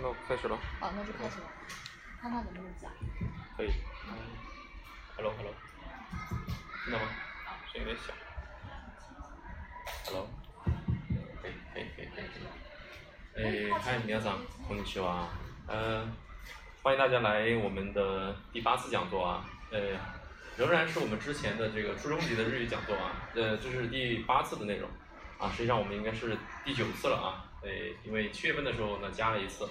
那我开始了。哦，那就开始了，看他能不能讲。可以。Hello Hello，听到吗？声音有点小。Hello。可以可以可以可以可以。哎，嗨，皆さん、こんにちは。呃，欢迎大家来我们的第八次讲座啊。呃，仍然是我们之前的这个初中级的日语讲座啊。呃，这是第八次的内容。啊，实际上我们应该是第九次了啊。呃，因为七月份的时候呢加了一次。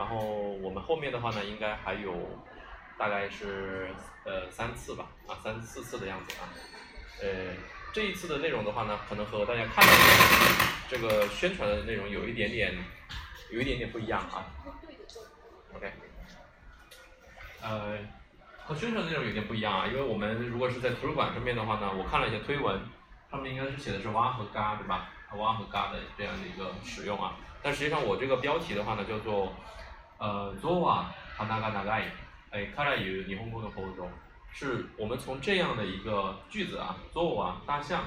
然后我们后面的话呢，应该还有大概是呃三次吧，啊三四次的样子啊。呃，这一次的内容的话呢，可能和大家看到的这个宣传的内容有一点点，有一点点不一样啊。OK。呃，和宣传内容有点不一样啊，因为我们如果是在图书馆上面的话呢，我看了一下推文，上面应该是写的是哇和嘎对吧？哇和嘎的这样的一个使用啊，但实际上我这个标题的话呢，叫做。呃，ゾワハナガナガイ，哎，カラユ日本語の構造，是我们从这样的一个句子啊，ゾワ大象，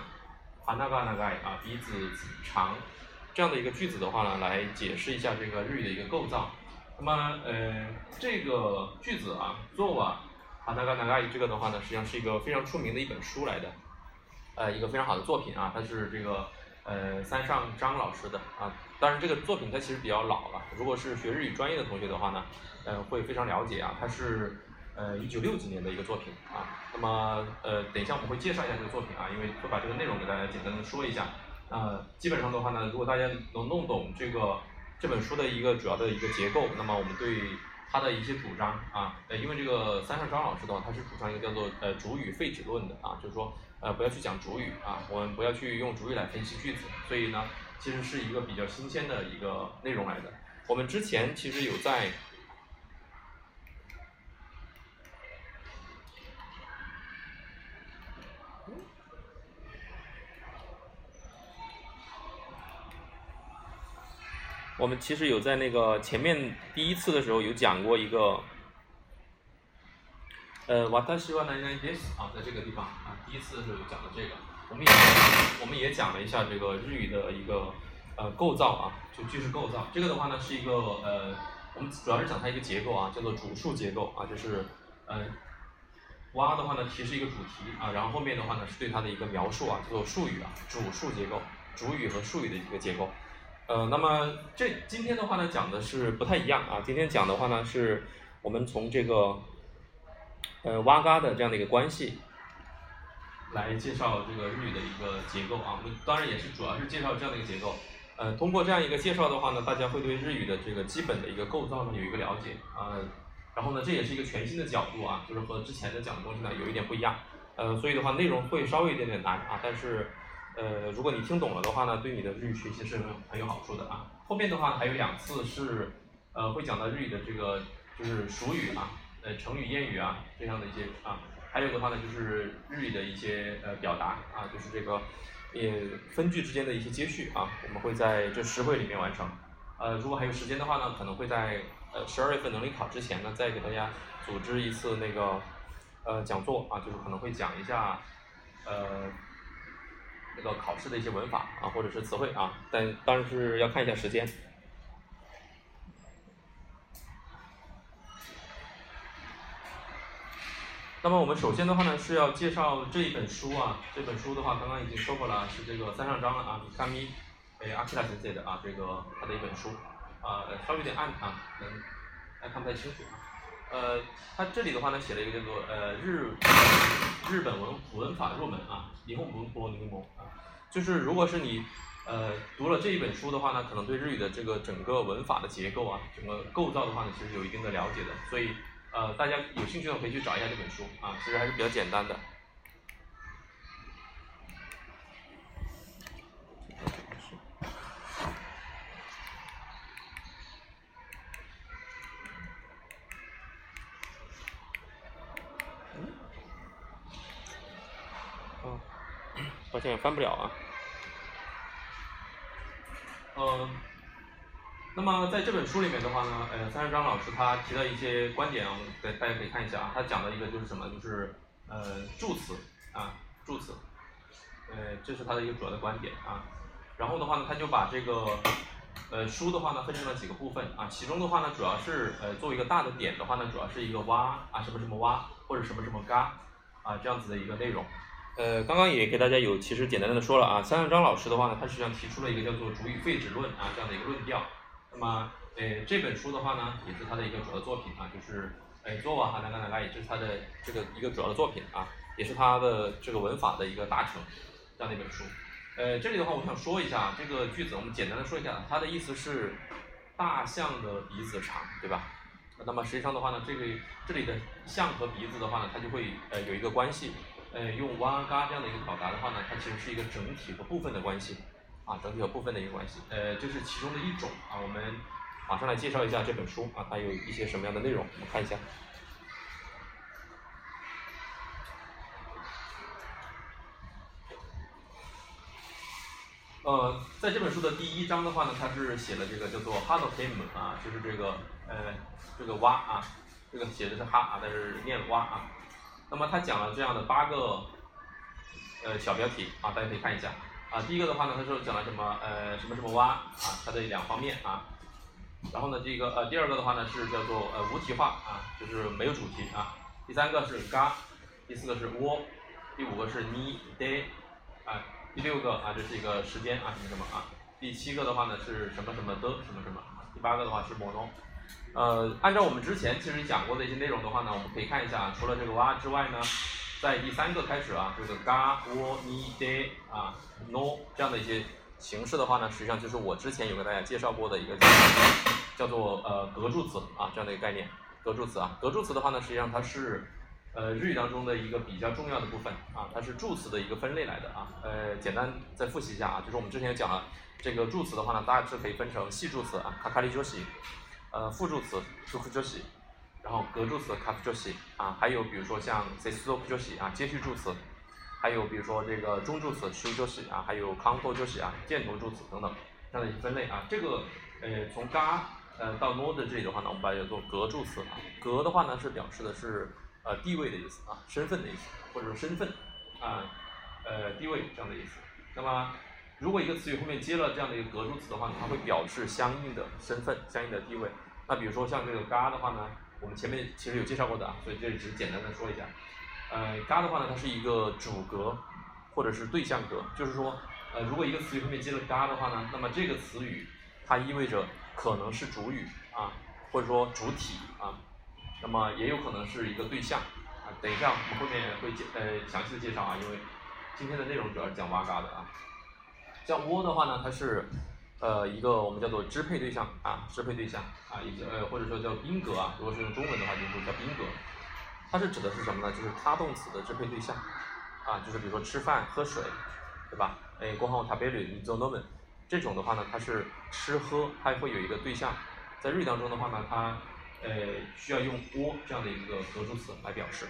ハナガナガイ啊鼻子长，这样的一个句子的话呢，来解释一下这个日语的一个构造。那么呃，这个句子啊，ゾワハナガナガイ这个的话呢，实际上是一个非常出名的一本书来的，呃，一个非常好的作品啊，它是这个。呃，三上张老师的啊， 当然这个作品它其实比较老了。如果是学日语专业的同学的话呢，呃，会非常了解啊。它是呃一九六几年的一个作品啊。那么呃，等一下我们会介绍一下这个作品啊，因为会把这个内容给大家简单的说一下。啊，基本上的话呢，如果大家能弄懂这个这本书的一个主要的一个结构，那么我们对它的一些主张啊，呃，因为这个三上张老师的话，他是主张一个叫做呃主语废止论的啊，就是说。呃，不要去讲主语啊，我们不要去用主语来分析句子，所以呢，其实是一个比较新鲜的一个内容来的。我们之前其实有在，我们其实有在那个前面第一次的时候有讲过一个。呃，瓦达西瓦南南迪斯啊，在这个地方啊，第一次的时候有讲的这个，我们也我们也讲了一下这个日语的一个呃构造啊，就句式构造。这个的话呢是一个呃，我们主要是讲它一个结构啊，叫做主述结构啊，就是呃，哇的话呢提示一个主题啊，然后后面的话呢是对它的一个描述啊，叫做术语啊，主述结构，主语和术语的一个结构。呃，那么这今天的话呢讲的是不太一样啊，今天讲的话呢是我们从这个。呃，哇嘎的这样的一个关系，来介绍这个日语的一个结构啊。我们当然也是主要是介绍这样的一个结构。呃，通过这样一个介绍的话呢，大家会对日语的这个基本的一个构造呢有一个了解啊。然后呢，这也是一个全新的角度啊，就是和之前的讲的东西呢有一点不一样。呃，所以的话内容会稍微有点点难啊，但是呃，如果你听懂了的话呢，对你的日语学习是很很有好处的啊。后面的话还有两次是呃会讲到日语的这个就是俗语啊。呃，成语、谚语啊，这样的一些啊，还有的话呢，就是日语的一些呃表达啊，就是这个也分句之间的一些接续啊，我们会在这十会里面完成。呃，如果还有时间的话呢，可能会在呃十二月份能力考之前呢，再给大家组织一次那个呃讲座啊，就是可能会讲一下呃那个考试的一些文法啊，或者是词汇啊，但当然是要看一下时间。那么我们首先的话呢是要介绍这一本书啊，这本书的话刚刚已经说过了，是这个三上章了啊，米卡米，诶阿克拉先生的啊，这个他的一本书，啊稍微有点暗啊，可能还看不太清楚啊，呃，他这里的话呢写了一个叫做呃日日本文文法入门啊，霓虹文波柠檬啊，就是如果是你呃读了这一本书的话呢，可能对日语的这个整个文法的结构啊，整个构造的话呢，其实有一定的了解的，所以。呃，大家有兴趣的可以去找一下这本书啊，其实还是比较简单的。嗯，抱歉，翻不了啊。嗯。那么在这本书里面的话呢，呃，三十张老师他提到一些观点，我们给大家可以看一下啊。他讲的一个就是什么，就是呃助词啊助词，呃这是他的一个主要的观点啊。然后的话呢，他就把这个呃书的话呢分成了几个部分啊，其中的话呢主要是呃作为一个大的点的话呢，主要是一个挖啊什么什么挖或者什么什么嘎啊这样子的一个内容。呃，刚刚也给大家有其实简单的说了啊，三向章老师的话呢，他实际上提出了一个叫做主语废止论啊这样的一个论调。那么呃这本书的话呢，也是他的一个主要作品啊，就是呃做瓦哈南嘎南嘎，也就是他的这个一个主要的作品啊，也是他的这个文法的一个达成这样的一本书。呃，这里的话我想说一下这个句子，我们简单的说一下，它的意思是大象的鼻子长，对吧？那么实际上的话呢，这个这里的象和鼻子的话呢，它就会呃有一个关系。呃，用哇嘎这样的一个表达的话呢，它其实是一个整体和部分的关系，啊，整体和部分的一个关系，呃，这是其中的一种啊。我们马上来介绍一下这本书啊，它有一些什么样的内容，我们看一下。呃，在这本书的第一章的话呢，它是写了这个叫做 h a d o k i m 啊，就是这个呃这个蛙啊，这个写的是哈啊，但是念蛙啊。那么他讲了这样的八个呃小标题啊，大家可以看一下啊。第一个的话呢，他说讲了什么呃什么什么蛙啊，它的两方面啊。然后呢，这个呃第二个的话呢是叫做呃无题化啊，就是没有主题啊。第三个是嘎，第四个是窝，第五个是你 day 啊，第六个啊这是一个时间啊什么什么啊。第七个的话呢是什么什么的什么什么。第八个的话是 mono。呃，按照我们之前其实讲过的一些内容的话呢，我们可以看一下，除了这个哇之外呢，在第三个开始啊，这个嘎、喔、你、的啊、no 这样的一些形式的话呢，实际上就是我之前有给大家介绍过的一个叫做呃格助词啊这样的一个概念。格助词啊，格助词的话呢，实际上它是呃日语当中的一个比较重要的部分啊，它是助词的一个分类来的啊。呃，简单再复习一下啊，就是我们之前讲了，这个助词的话呢，大致可以分成系助词啊，卡卡里休息。呃，副助词 s u k u j o s i 然后格助词 k a f j o s i 啊，还有比如说像 s e s u k u j o s 啊，接续助词，还有比如说这个中助词 s h u j o s i 啊，还有 kanto j o s i 啊，箭头助词等等这样的一分类啊。这个呃，从嘎呃到 no 的这里的话呢，我们把它叫做格助词啊。格的话呢是表示的是呃地位的意思啊，身份的意思，或者说身份啊呃地位这样的意思。那么如果一个词语后面接了这样的一个格助词的话呢，它会表示相应的身份、相应的地位。那比如说像这个嘎的话呢，我们前面其实有介绍过的啊，所以这里只是简单的说一下。呃，嘎的话呢，它是一个主格或者是对象格，就是说，呃，如果一个词语后面接了嘎的话呢，那么这个词语它意味着可能是主语啊，或者说主体啊，那么也有可能是一个对象啊。等一下我们后面会介呃详细的介绍啊，因为今天的内容主要是讲哇嘎的啊。像窝的话呢，它是呃一个我们叫做支配对象啊，支配对象啊，以及呃或者说叫宾格啊，如果是用中文的话，就是叫宾格。它是指的是什么呢？就是他动词的支配对象啊，就是比如说吃饭、喝水，对吧？哎，过后他贝吕你做诺们，这种的话呢，它是吃喝，它会有一个对象。在日语当中的话呢，它呃需要用窝这样的一个格助词来表示。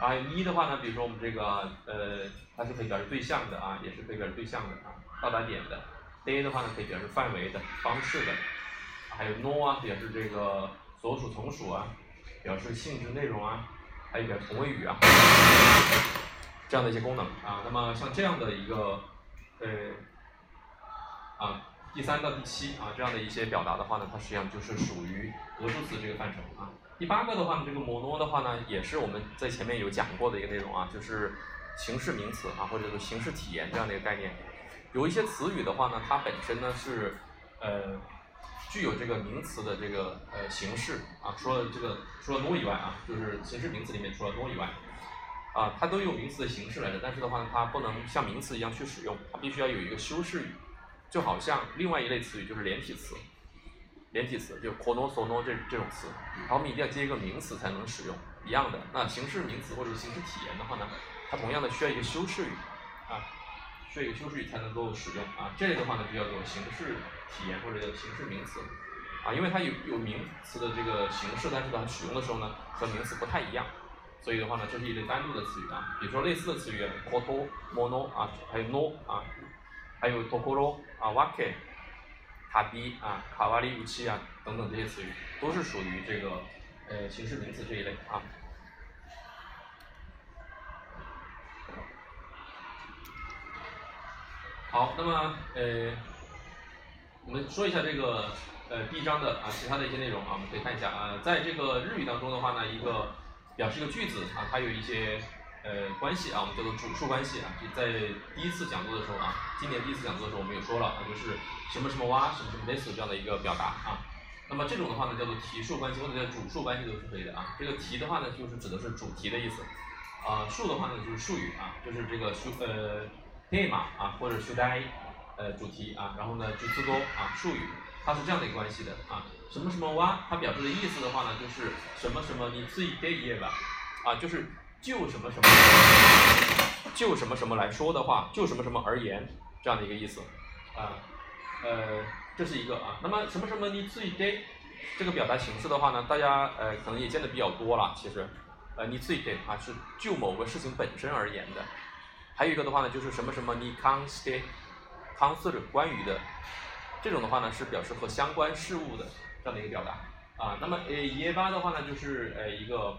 啊，一的话呢，比如说我们这个呃，它是可以表示对象的啊，也是可以表示对象的啊，到达点的。Day 的话呢，可以表示范围的、方式的。还有 no 啊，表示这个所属从属啊，表示性质内容啊，还有表示同位语啊，这样的一些功能啊。那么像这样的一个呃啊，第三到第七啊这样的一些表达的话呢，它实际上就是属于格助词这个范畴啊。第八个的话呢，这个 mono 的话呢，也是我们在前面有讲过的一个内容啊，就是形式名词啊，或者说形式体言这样的一个概念。有一些词语的话呢，它本身呢是呃具有这个名词的这个呃形式啊，除了这个除了 no 以外啊，就是形式名词里面除了 no 以外啊，它都有名词的形式来的。但是的话呢，它不能像名词一样去使用，它必须要有一个修饰语，就好像另外一类词语就是连体词。连体词就 kono sono 这这种词，然后我们一定要接一个名词才能使用，一样的。那形式名词或者形式体言的话呢，它同样的需要一个修饰语，啊，这个修饰语才能够使用啊。这类的话呢就叫做形式体言或者叫形式名词，啊，因为它有有名词的这个形式，但是它使用的时候呢和名词不太一样，所以的话呢这是一类单独的词语啊。比如说类似的词语，koto mono 啊，还有 no 啊，还有 tokoro 啊，wake。卡比啊，卡瓦里武器啊，等等这些词语，都是属于这个呃形式名词这一类啊。好，那么呃，我们说一下这个呃第一章的啊其他的一些内容啊，我们可以看一下啊，在这个日语当中的话呢，一个表示一个句子啊，它有一些呃关系啊，我们叫做主数关系啊，就在第一次讲座的时候啊，今年第一次讲座的时候我们也说了啊，就是什么什么哇，什么什么 this 这样的一个表达啊。那么这种的话呢，叫做题数关系或者叫主数关系都是可以的啊。这个题的话呢，就是指的是主题的意思，啊，数的话呢就是术语啊，就是这个数呃 theme 啊或者 should I 呃主题啊，然后呢就字多啊术语，它是这样的一个关系的啊。什么什么哇，它表示的意思的话呢，就是什么什么你自己给页吧，啊就是就什么什么就什么什么来说的话，就什么什么而言这样的一个意思啊，呃。这是一个啊，那么什么什么你自己给这个表达形式的话呢，大家呃可能也见的比较多了。其实，呃你自己给啊是就某个事情本身而言的，还有一个的话呢就是什么什么你 consider 关于的，这种的话呢是表示和相关事物的这样的一个表达啊。那么呃耶巴的话呢就是呃一个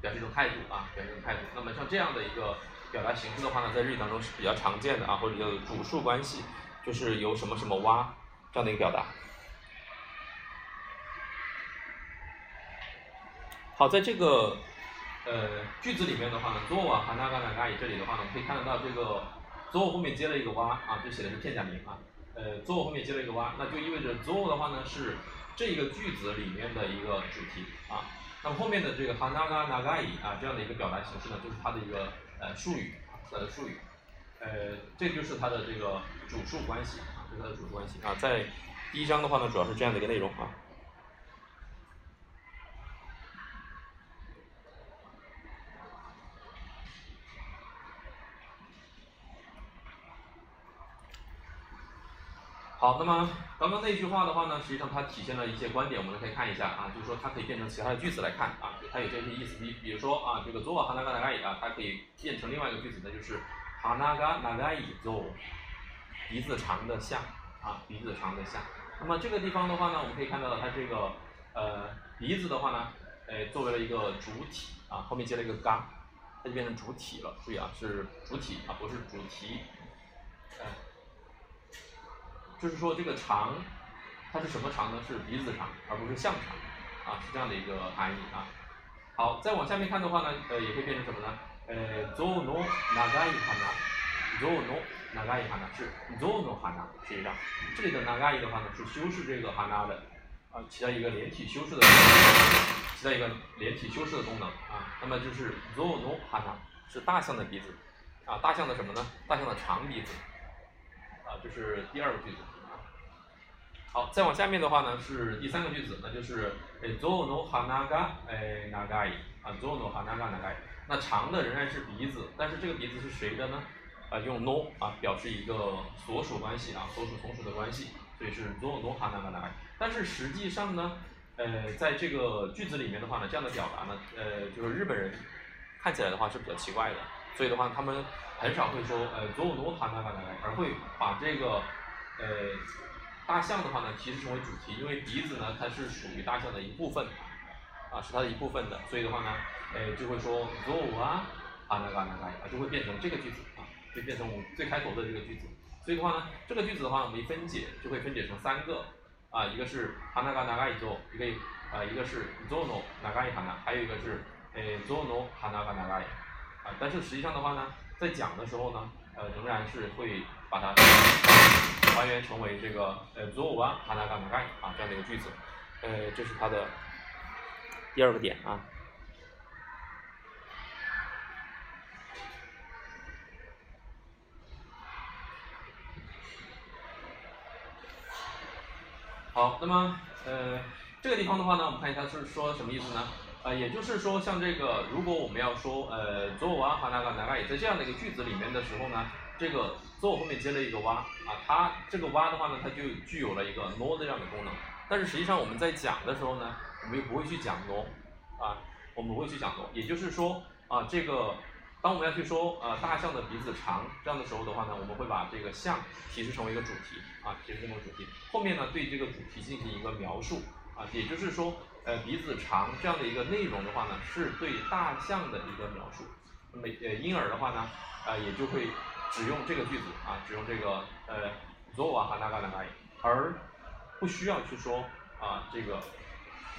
表示一种态度啊，表示一种态度。那么像这样的一个表达形式的话呢，在日语当中是比较常见的啊，或者叫做主数关系，就是由什么什么哇。这样的一个表达。好，在这个呃句子里面的话呢，zo wa hana ga na ga 这里的话呢，可以看得到这个 zo 后面接了一个哇啊，这写的是片假名啊。呃，zo 后面接了一个哇，那就意味着 zo 的话呢是这个句子里面的一个主题啊。那么后面的这个 hana ga na ga 啊这样的一个表达形式呢，就是它的一个呃术语啊，它的术语，呃，这就是它的这个主数关系啊，这是。它的主关系啊，在第一章的话呢，主要是这样的一个内容啊。好，那么刚刚那句话的话呢，实际上它体现了一些观点，我们可以看一下啊，就是说它可以变成其他的句子来看啊，它有这些意思。比比如说啊，这个 zo hanaga nagai 啊，它可以变成另外一个句子，那就是 hanaga nagai zo。鼻子长的像啊，鼻子长的像。那么这个地方的话呢，我们可以看到它这个呃鼻子的话呢，呃作为了一个主体啊，后面接了一个嘎，它就变成主体了。注意啊，是主体啊，不是主题。嗯，就是说这个长，它是什么长呢？是鼻子长，而不是像长啊，是这样的一个含义啊。好，再往下面看的话呢，呃也可以变成什么呢？呃，zo no nagai hana，zo no。哪嘎伊哈呢？是 zono 哈呢？实际上，这里的哪嘎伊的话呢，是修饰这个哈呢的，啊，起到一个连体修饰的，起到一个连体修饰的功能啊。那么就是 zono 哈呢，是大象的鼻子，啊，大象的什么呢？大象的长鼻子，啊，这是第二个句子。好，再往下面的话呢，是第三个句子，那就是诶 zono 哈那嘎哎哪嘎伊啊，zono 哈那嘎哪嘎伊。那长的仍然是鼻子，但是这个鼻子是谁的呢？啊，用 no 啊表示一个所属关系啊，所属从属的关系，所以是 no no ha na na 但是实际上呢，呃，在这个句子里面的话呢，这样的表达呢，呃，就是日本人看起来的话是比较奇怪的，所以的话他们很少会说呃 no no ha na na 而会把这个呃大象的话呢其实成为主题，因为鼻子呢它是属于大象的一部分，啊是它的一部分的，所以的话呢，哎就会说 no 啊 ha na na 啊就会变成这个句子啊。就变成我们最开头的这个句子，所以的话呢，这个句子的话，我们一分解就会分解成三个，啊，一个是 hanaga nagai zo，一个啊，一个是 zono nagai hana，还有一个是诶 zono hanaga nagai，啊，但是实际上的话呢，在讲的时候呢，呃，仍然是会把它还原成为这个呃 zo wa hanaga ga 啊这样的一个句子，呃，这是它的第二个点啊。好，那么呃，这个地方的话呢，我们看一下是说什么意思呢？呃，也就是说，像这个，如果我们要说呃，zo wa ha na ga na ga 也在这样的一个句子里面的时候呢，这个 zo 后面接了一个 wa 啊，它这个 wa 的话呢，它就具有了一个 no 的这样的功能。但是实际上我们在讲的时候呢，我们又不会去讲 no 啊，我们不会去讲 no，也就是说啊，这个。当我们要去说呃大象的鼻子长这样的时候的话呢，我们会把这个象提示成为一个主题啊，提示成为主题。后面呢对这个主题进行一个描述啊，也就是说呃鼻子长这样的一个内容的话呢，是对大象的一个描述。那么呃因而的话呢，呃也就会只用这个句子啊，只用这个呃 zo wa hanaga nagai 而不需要去说啊这个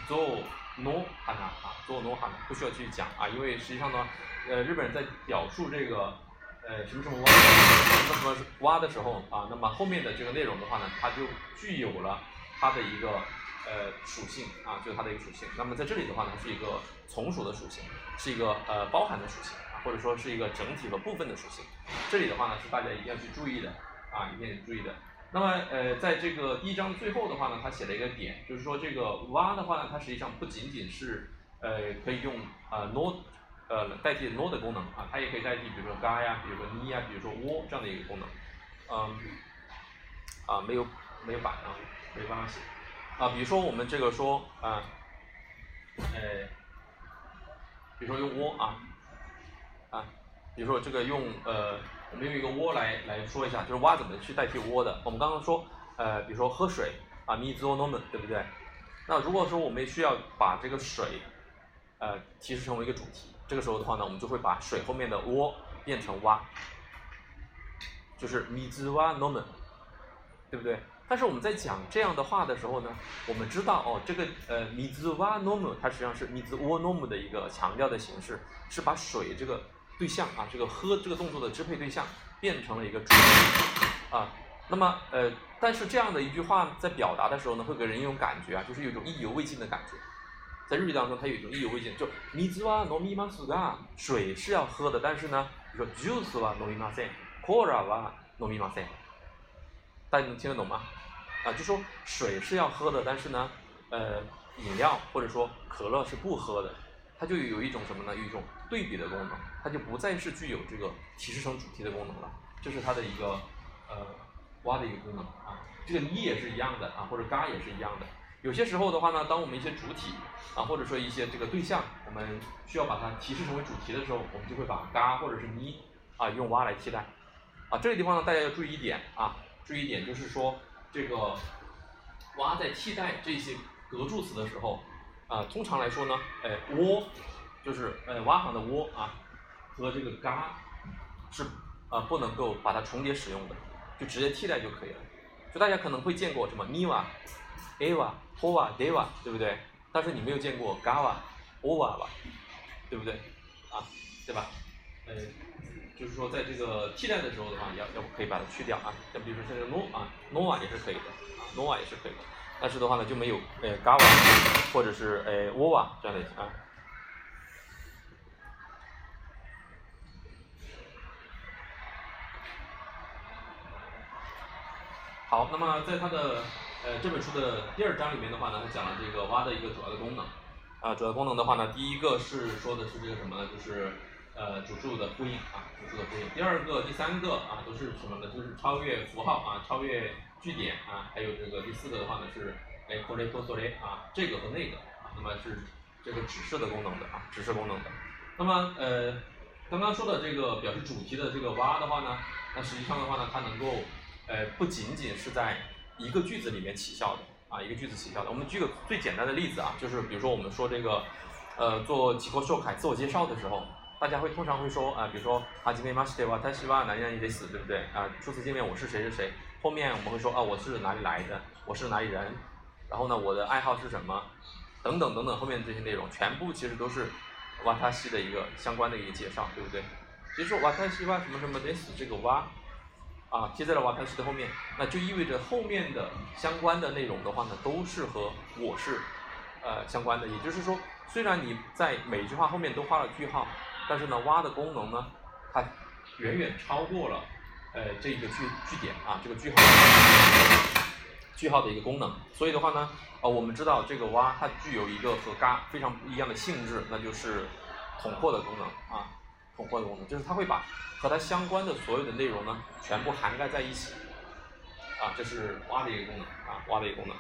做 no 哈娜啊做 no 哈娜不需要去讲啊，因为实际上呢，呃日本人在表述这个呃什么什么蛙什么什么蛙的时候啊，那么后面的这个内容的话呢，它就具有了它的一个呃属性啊，就是它的一个属性。那么在这里的话呢，是一个从属的属性，是一个呃包含的属性，或者说是一个整体和部分的属性。这里的话呢，是大家一定要去注意的啊，一定要注意的。那么呃，在这个第一章最后的话呢，他写了一个点，就是说这个蛙的话呢，它实际上不仅仅是呃可以用呃 no 呃代替 no 的功能啊，它也可以代替比如说嘎呀，比如说咪呀，比如说窝这样的一个功能。嗯，啊没有没有板啊，没办法写啊，比如说我们这个说啊，呃，比如说用窝啊，比如说这个用呃。我们用一个窝来来说一下，就是蛙怎么去代替窝的。我们刚刚说，呃，比如说喝水啊，mi zo nomen，对不对？那如果说我们需要把这个水，呃，提示成为一个主题，这个时候的话呢，我们就会把水后面的窝变成蛙，就是 mi z wa nomen，对不对？但是我们在讲这样的话的时候呢，我们知道哦，这个呃 mi z wa nomen 它实际上是 mi z wo nomen 的一个强调的形式，是把水这个。对象啊，这个喝这个动作的支配对象变成了一个主啊，那么呃，但是这样的一句话在表达的时候呢，会给人一种感觉啊，就是有一种意犹未尽的感觉。在日语当中，它有一种意犹未尽，就水は飲みますが，水是要喝的，但是呢，比如说ジュースは飲みません、コーラは飲みません，大家能听得懂吗？啊，就说水是要喝的，但是呢，呃，饮料或者说可乐是不喝的。它就有一种什么呢？有一种对比的功能， 它就不再是具有这个提示成主题的功能了。这是它的一个呃蛙的一个功能啊。这个你也是一样的啊，或者嘎也是一样的。有些时候的话呢，当我们一些主体啊，或者说一些这个对象，我们需要把它提示成为主题的时候，我们就会把嘎或者是呢啊用蛙来替代。啊，这个地方呢，大家要注意一点啊，注意一点就是说这个蛙在替代这些格助词的时候。啊，通常来说呢，哎，窝就是呃蛙行的窝啊，和这个嘎是啊不能够把它重叠使用的，就直接替代就可以了。就大家可能会见过什么 miwa、ava、hova、deva，对不对？但是你没有见过 gava、ova 吧？对不对？啊，对吧？呃，就是说在这个替代的时候的话，要要不可以把它去掉啊。像比如说像这个 no 啊，nova 也是可以的啊，nova 也是可以的。但是的话呢，就没有呃 gava 或者是呃 ova 这样的啊。好，那么在它的呃这本书的第二章里面的话呢，它讲了这个蛙的一个主要的功能。啊，主要功能的话呢，第一个是说的是这个什么呢？就是呃主数的呼应啊，主数的呼应。第二个、第三个啊都是什么呢？就是超越符号啊，超越。句点啊，还有这个第四个的话呢是哎 c o l e t o s o l e 啊，这个和那个啊，那么是这个指示的功能的啊，指示功能的。那么呃，刚刚说的这个表示主题的这个蛙的话呢，那实际上的话呢，它能够呃不仅仅是在一个句子里面起效的啊，一个句子起效的。我们举个最简单的例子啊，就是比如说我们说这个呃做几口秀凯自我介绍的时候，大家会通常会说啊，比如说啊，今天马西对吧，他希望哪里哪里得死，对不对啊？初次见面我是谁是谁。后面我们会说啊，我是哪里来的，我是哪里人，然后呢，我的爱好是什么，等等等等，后面这些内容全部其实都是瓦塔西的一个相关的一个介绍，对不对？比如说瓦塔西哇什么什么得死这个哇啊贴在了瓦塔西的后面，那就意味着后面的相关的内容的话呢，都是和我是呃相关的。也就是说，虽然你在每句话后面都画了句号，但是呢，挖的功能呢，它远远超过了。呃，这个句句点啊，这个句号句号的一个功能，所以的话呢，呃，我们知道这个挖它具有一个和嘎非常不一样的性质，那就是统括的功能啊，统合的功能就是它会把和它相关的所有的内容呢全部涵盖在一起啊，这是挖的一个功能啊，挖的一个功能。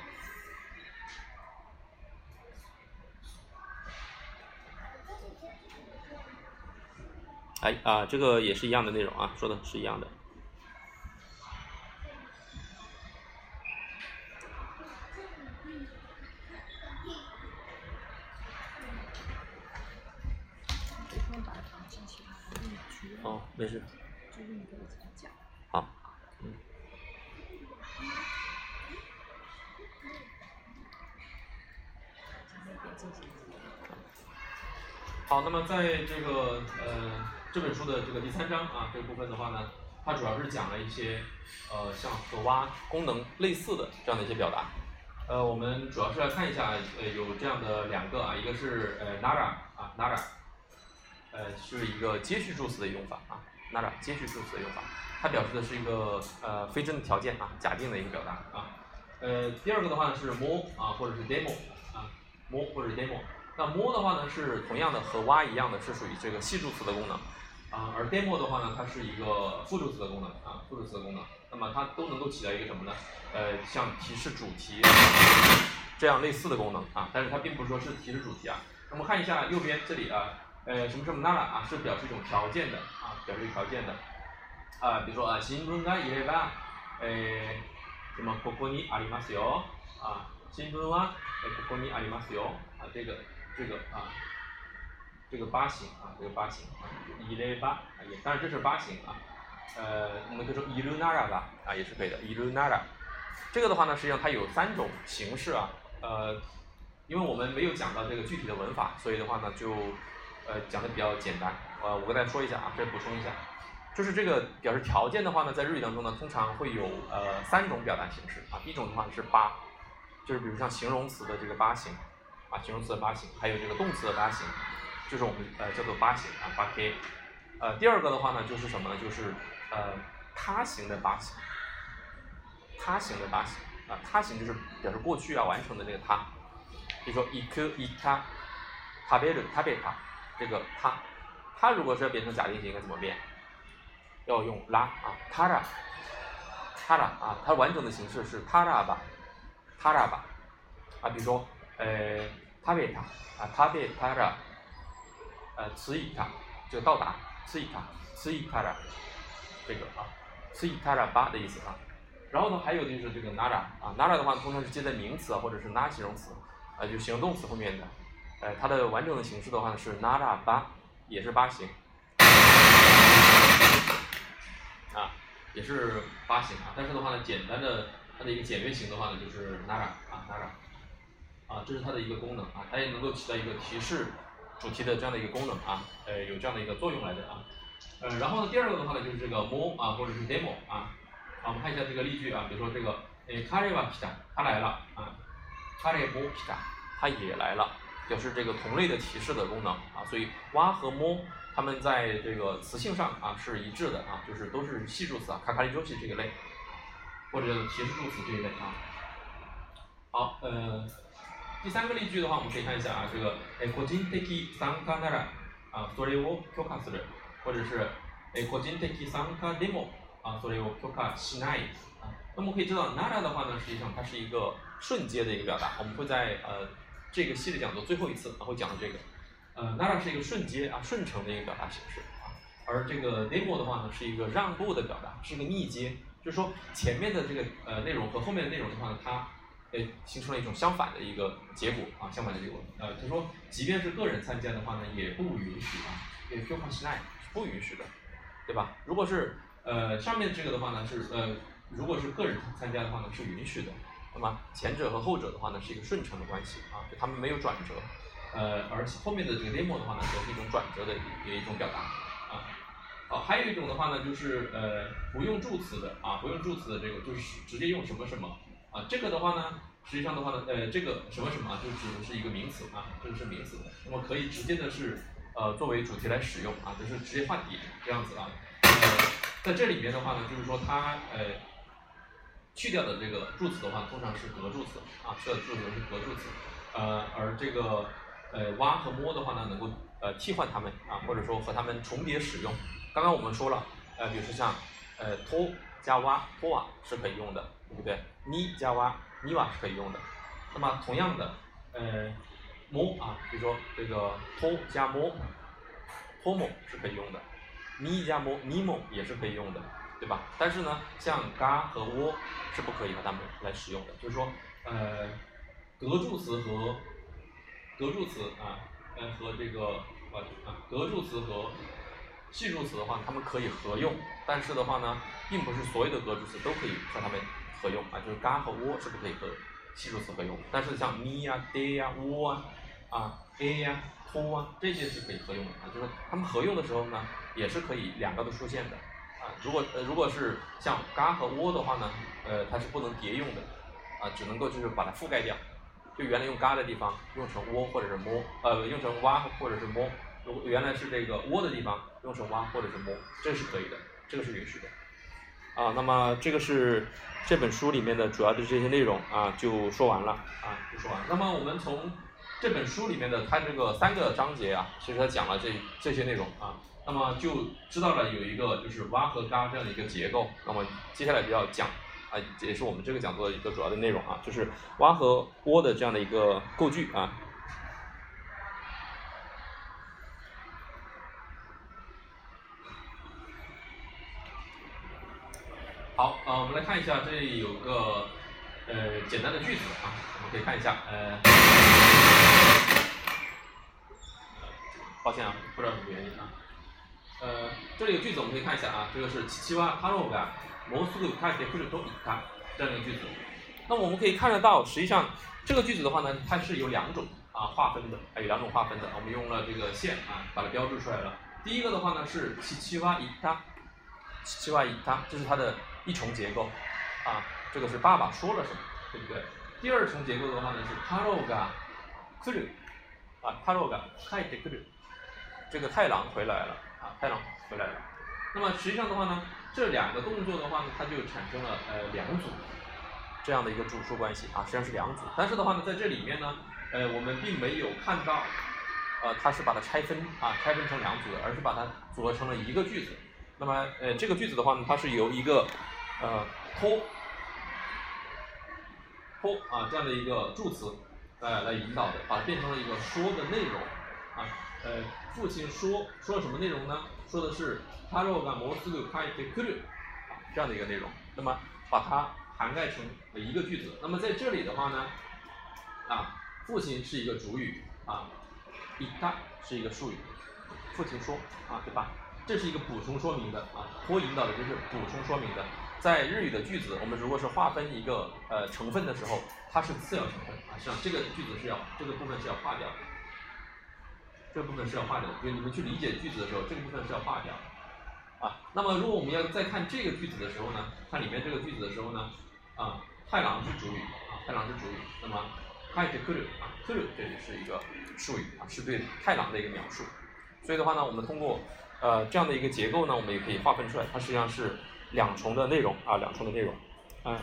哎啊，这个也是一样的内容啊，说的是一样的。好。好，那么在这个呃这本书的这个第三章啊这部分的话呢，它主要是讲了一些呃像和挖功能类似的这样的一些表达。呃，我们主要是来看一下呃有这样的两个啊，一个是呃 nara 啊 nara，呃是一个接续助词的用法啊。Nara 接续助词的用法，它表示的是一个呃非真的条件啊假定的一个表达啊。呃，第二个的话呢是 more 啊或者是 demo 啊 more 或者 demo。那 more 的话呢是同样的和 why 一样的，是属于这个系助词的功能啊，而 demo 的话呢，它是一个副助词的功能啊，副助词的功能。那么它都能够起到一个什么呢？呃，像提示主题这样类似的功能啊，但是它并不是说是提示主题啊。我们看一下右边这里啊，呃，什么什么 nara 啊，是表示一种条件的，表示条件的啊，比如说啊，新闻がいれば，呃，什么ここにありますよ啊，新聞はここにありますよ啊，这个。这个啊，这个八形啊，这个八形啊，一类八啊，也当然这是八形啊，呃，我们可以说伊鲁纳拉吧啊，也是可以的伊鲁纳拉。这个的话呢，实际上它有三种形式啊，呃，因为我们没有讲到这个具体的文法，所以的话呢，就呃讲的比较简单。 呃，我跟大家说一下啊，再补充一下，就是这个表示条件的话呢，在日语当中呢，通常会有呃三种表达形式啊，一种的话是八，就是比如像形容词的这个八形。啊，形容词的八形，还有这个动词的八形，就是我们呃叫做八形啊，八 K。呃，第二个的话呢，就是什么呢？就是呃他形的八形，他形的八形啊，他形就是表示过去要完成的这个他。比如说一颗一他，食べる食べた，这个他， 他如果是要变成假定型，应该怎么变？要用拉啊，他ら，他ら啊，它完整的形式是他ら吧，他ら吧啊，比如说呃。食べた啊，食べたら，呃，着いた，就到达，着いた，着いたら，这个啊，着いたらば的意思啊。然后呢，还有就是这个 nara 啊，nara 的话通常是接在名词啊或者是 na 形容词，啊，就形容动词后面的，呃，它的完整的形式的话呢是 nara 八， 也是八形，啊，也是八形啊。但是的话呢，简单的它的一个简约型的话呢就是 nara 啊，nara。啊，这是它的一个功能啊，它也能够起到一个提示主题的这样的一个功能啊，呃，有这样的一个作用来的啊，呃，然后呢，第二个的话呢，就是这个 more 啊，或者是 demo 啊，啊，我们看一下这个例句啊，比如说这个，诶，彼は来た，他来了啊，彼も来た，他也来了， 表示这个同类的提示的功能啊，所以哇和 more 它们在这个词性上啊是一致的啊，就是都是系助词啊，卡卡利周系这一类，或者提示助词这一类啊，好，呃。第三个例句的话，我们可以看一下啊，这个诶，個人的参加なら啊，それを許可する，或者是诶，個人的参加でも啊，それを許可しない啊。那么可以知道なら的话呢，实际上它是一个瞬接的一个表达，我们会在呃 这个系列讲座最后一次会讲到这个。呃，n a r a 是一个瞬接啊，顺承的一个表达形式啊，而这个 Nemo 的话呢，是一个让步的表达，是一个逆接，就是说前面的这个呃内容和后面的内容的话呢，它。诶，形成了一种相反的一个结果啊，相反的结果。呃，他说，即便是个人参加的话呢，也不允许啊，也 f u c a s n i 是不允许的，对吧？如果是呃上面这个的话呢，是呃如果是个人参加的话呢，是允许的。那么前者和后者的话呢，是一个顺承的关系啊，就他们没有转折。呃，而且后面的这个 demo 的话呢，则是一种转折的一一种表达啊。好，还有一种的话呢，就是呃不用助词的啊，不用助词的这个就是直接用什么什么。啊，这个的话呢，实际上的话呢，呃，这个什么什么啊，就指的是一个名词啊，这个是名词，那么可以直接的是呃作为主题来使用啊，就是直接换底这样子啊。呃，在这里面的话呢，就是说它呃去掉的这个助词的话，通常是格助词啊，去掉的助词是格助词，呃，而这个呃挖和摸的话呢，能够呃替换它们啊，或者说和它们重叠使用。刚刚我们说了，呃，比如说像呃托加挖托瓦是可以用的。对不对？你加哇，你哇是可以用的。那么同样的，呃，摸啊，比如说这个托加摸，托么是可以用的。你加么，你么也是可以用的，对吧？但是呢，像嘎和窝是不可以和它们来使用的。就是说，呃，格助词和格助词啊，呃和这个呃啊格助词和系助词的话，它们可以合用。但是的话呢，并不是所有的格助词都可以和它们。合用啊，就是嘎和窝是不可以和系助词合用。但是像咪呀、爹呀、窝啊，啊 a 呀、to 啊，这些是可以合用的啊，就是它们合用的时候呢，也是可以两个都出现的啊。如果呃如果是像嘎和窝的话呢，呃它是不能叠用的啊，只能够就是把它覆盖掉。就原来用嘎的地方用成窝或者是摸，呃用成蛙或者是摸。如果原来是这个窝的地方用成蛙或者是摸，这是可以的，这个是允许的。啊，那么这个是这本书里面的主要的这些内容啊，就说完了啊，就说完了。那么我们从这本书里面的它这个三个章节啊，其实它讲了这这些内容啊，那么就知道了有一个就是蛙和嘎这样的一个结构。那么接下来就要讲啊，也是我们这个讲座的一个主要的内容啊，就是蛙和窝的这样的一个构句啊。好，呃，我们来看一下，这里有个呃简单的句子啊，我们可以看一下，呃，抱歉啊，不知道什么原因啊，呃，这里有句子我们可以看一下啊，这个是七七哇哈罗嘎摩苏鲁开铁库里多比卡这样一个句子，那么我们可以看得到，实际上这个句子的话呢，它是有两种啊划分的，还有两种划分的，我们用了这个线啊把它标注出来了。第一个的话呢是七七哇伊塔，七七哇伊塔，这是它的。一重结构，啊，这个是爸爸说了什么，对不对？第二重结构的话呢是太郎が来る，啊，太郎が帰ってくる，这个太郎回来了， 啊，太郎回来了。那么实际上的话呢，这两个动作的话呢，它就产生了呃两组这样的一个主数关系啊，实际上是两组。但是的话呢，在这里面呢，呃，我们并没有看到，呃，它是把它拆分啊，拆分成两组的，而是把它组合成了一个句子。那么呃，这个句子的话呢，它是由一个呃，托，托啊，这样的一个助词，呃，来引导的，把它变成了一个说的内容，啊，呃，父亲说说了什么内容呢？说的是他若干摩斯鲁开てくる，啊，这样的一个内容。那么把它涵盖成一个句子。那么在这里的话呢，啊，父亲是一个主语，啊，いた是一个术语，父亲说，啊，对吧？这是一个补充说明的，啊，托引导的就是补充说明的。在日语的句子，我们如果是划分一个呃成分的时候，它是次要成分啊，实际上这个句子是要这个部分是要划掉的， 这个部分是要划掉的。就你们去理解句子的时候，这个部分是要划掉的啊。那么如果我们要再看这个句子的时候呢，看里面这个句子的时候呢，啊，太郎是主语啊，太郎是主语，那么太てくる啊，くる这里是一个术语啊，是对太郎的一个描述。所以的话呢，我们通过呃这样的一个结构呢，我们也可以划分出来，它实际上是。两重的内容啊，两重的内容，嗯，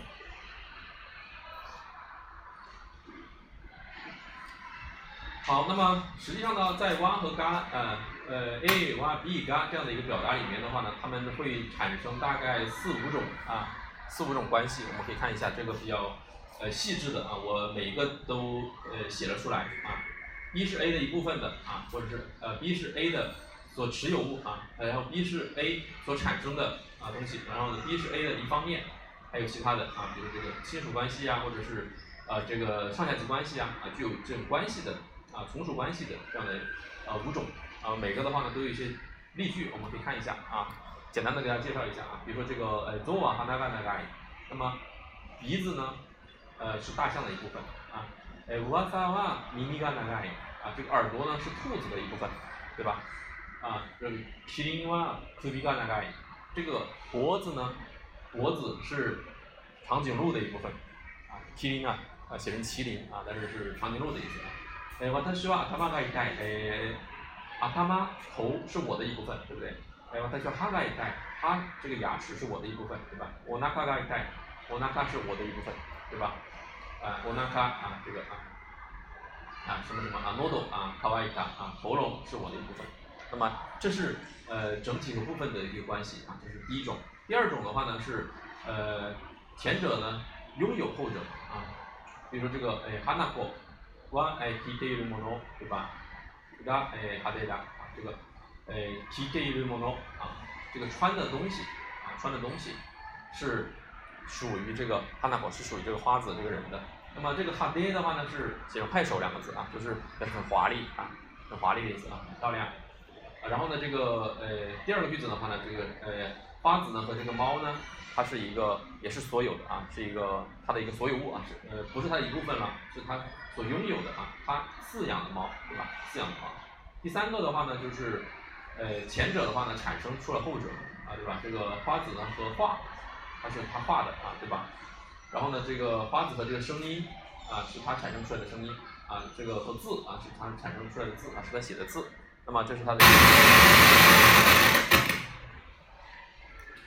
好，那么实际上呢，在蛙和嘎，呃呃 a 蛙 b 嘎这样的一个表达里面的话呢，它们会产生大概四五种啊，四五种关系，我们可以看一下这个比较呃细致的啊，我每一个都呃写了出来啊，b 是 a 的一部分的啊，或者是呃 b 是 a 的所持有物啊，然后 b 是 a 所产生的。啊东西，然后呢，B 是 A 的一方面，还有其他的啊，比如这个亲属关系啊，或者是啊这个上下级关系啊，啊具有这种关系的啊从属关系的这样的呃五种啊，每个的话呢都有一些例句，我们可以看一下啊，简单的给大家介绍一下啊，比如说这个呃左瓦哈那嘎那嘎，那么鼻子呢呃是大象的一部分啊，哎瓦萨瓦咪咪嘎那嘎啊这个耳朵呢是兔子的一部分，对吧？啊这个麒麟哇科比嘎那嘎。这个脖子呢，脖子是长颈鹿的一部分，啊，麒麟啊，啊，写成麒麟啊，但是是长颈鹿的意思啊。哎，我他说啊，他妈个一代，哎，啊他妈头是我的一部分，对不对？哎，我他说哈个一代，哈这个牙齿是我的一部分，对吧？我那卡个一代，我那卡是我的一部分，对吧？啊，我那卡啊，这个啊，啊什么什么啊，model 啊，卡哇伊卡啊，喉咙是我的一部分。那么这是。呃，整体和部分的一个关系啊，这是第一种。第二种的话呢是，呃，前者呢拥有后者啊，比如说这个哎哈纳コは哎着ているもの对吧？が哎哈デラ啊，这个哎着ているもの啊，这个穿的东西啊，穿的东西是属于这个哈纳コ是属于这个花子这个人的。那么这个哈デ的话呢是写成派手两个字啊，就是很华丽啊，很华丽的意思啊，很漂亮。然后呢，这个呃第二个句子的话呢，这个呃 花子呢和这个猫呢，它是一个也是所有的啊，是一个它的一个所有物啊，是呃不是它的一部分了，是它 所拥有的啊，它饲养的猫，对吧？饲养的猫。第三个的话呢，就是呃前者的话呢产生出了后者啊，对吧？这个花子呢和画，它是他画的啊，对吧？然后呢，这个花子和这个声音啊，是它产生出来的声音啊，这个和字啊，是它产生出来的字啊，是它写的字。那么这是它的，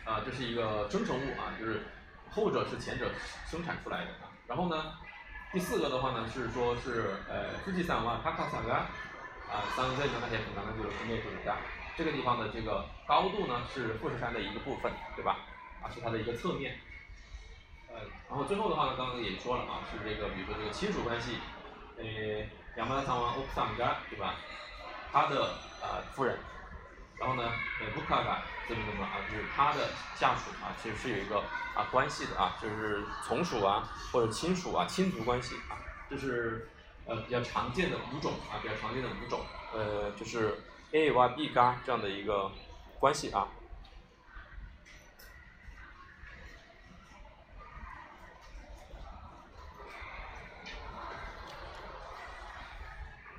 啊，这是一个生成物啊，就是后者是前者生产出来的啊。然后呢，第四个的话呢是说是呃，富士山哇，塔卡山啊，啊，三在那些平常的就是面积大，这个地方的这个高度呢是富士山的一个部分，对吧？啊，是它的一个侧面。呃，然后最后的话呢，刚刚也说了啊，是这个比如说这个亲属关系，呃，亚麻桑哇，奥克桑嘎，对吧？他的呃夫人，然后呢，呃布卡嘎这边的么啊，就是他的下属啊，其实是有一个啊关系的啊，就是从属啊或者亲属啊亲族关系啊，这是呃比较常见的五种啊，比较常见的五种，呃就是 A 哇 B 嘎这样的一个关系啊。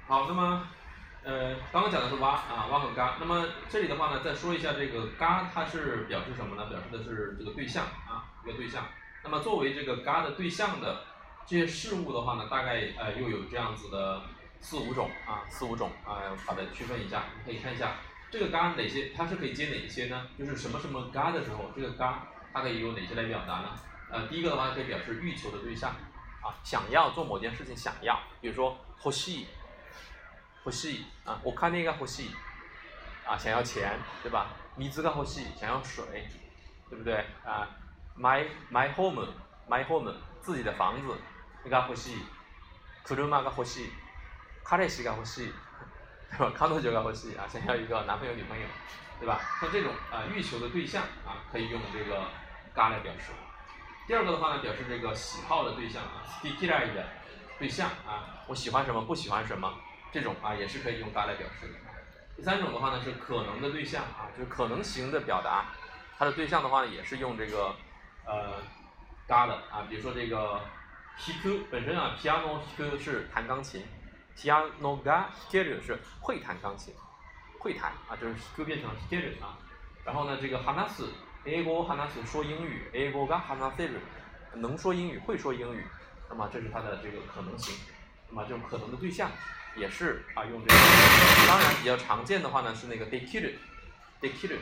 好，那么。呃，刚刚讲的是蛙啊，蛙和嘎。那么这里的话呢，再说一下这个嘎，它是表示什么呢？表示的是这个对象啊，一个对象。那么作为这个嘎的对象的这些事物的话呢，大概呃又有这样子的四五种啊，四五种啊，把它区分一下。你可以看一下这个嘎哪些，它是可以接哪些呢？就是什么什么嘎的时候，这个嘎它可以有哪些来表达呢？呃，第一个的话可以表示欲求的对象啊，想要做某件事情，想要，比如说呼吸。呼吸啊，我看那个呼吸啊，想要钱，对吧？米子个呼吸，想要水，对不对啊？my my home my home 自己的房子，那个呼吸，车个呼吸，卡列西个呼吸，对吧？卡多久个呼吸啊，想要一个男朋友女朋友，对吧？像这种啊欲求的对象啊，可以用这个嘎来表示。第二个的话呢，表示这个喜好的对象啊 s t i k i l a 的对象啊，我喜欢什么，不喜欢什么。这种啊也是可以用嘎来表示的。第三种的话呢是可能的对象啊，就是可能型的表达，它的对象的话呢也是用这个呃嘎的啊，比如说这个 pq 本身啊，piano hiku 是弹钢琴，piano ga hikeru 是会弹钢琴，会弹啊，就是 hiku 变成 pq 啊。然后呢这个 hanasu eigo hanas 说英语，eigo ga hanas 能说英语，会说英语，那么这是它的这个可能型，那么这种可能的对象。也是啊，用这个。当然比较常见的话呢是那个 dekiru，dekiru，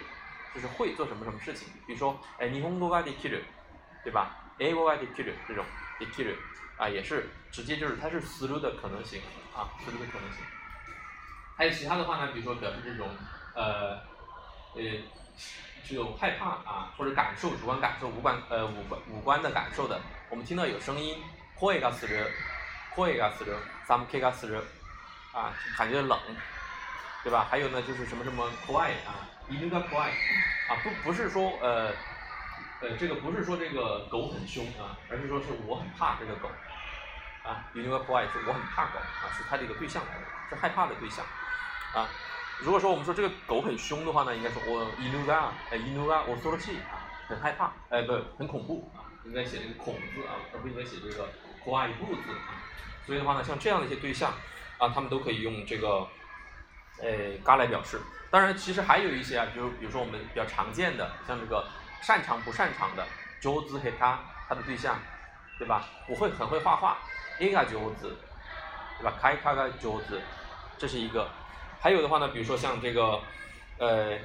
就是会做什么什么事情。比如说，哎，霓虹 ga dekiru，对吧？a go ga dekiru 这种 dekiru 啊，也是直接就是它是 through 的可能性啊，through 的可能性。还有其他的话呢，比如说表示这种呃呃只有害怕啊或者感受主观感受无关呃五官五官的感受的，我们听到有声音，koi ga suru，koi ga suru，some k ga suru。啊，感觉冷，对吧？还有呢，就是什么什么 quiet 啊，inuga quiet 啊，不不是说呃呃这个不是说这个狗很凶啊，而是说是我很怕这个狗啊，inuga quiet 是我很怕狗啊，是它的一个对象，是害怕的对象啊。如果说我们说这个狗很凶的话呢，应该说我 inuga 哎 inuga 我说了气啊，很害怕哎不很恐怖啊，应该写这个恐字啊，而不应该写这个 quiet 字啊。所以的话呢，像这样的一些对象。啊，他们都可以用这个，呃，嘎来表示。当然，其实还有一些啊，比如比如说我们比较常见的，像这个擅长不擅长的，九子黑他，他的对象，对吧？我会很会画画，一个九子，对吧？开开个九子，这是一个。还有的话呢，比如说像这个，呃，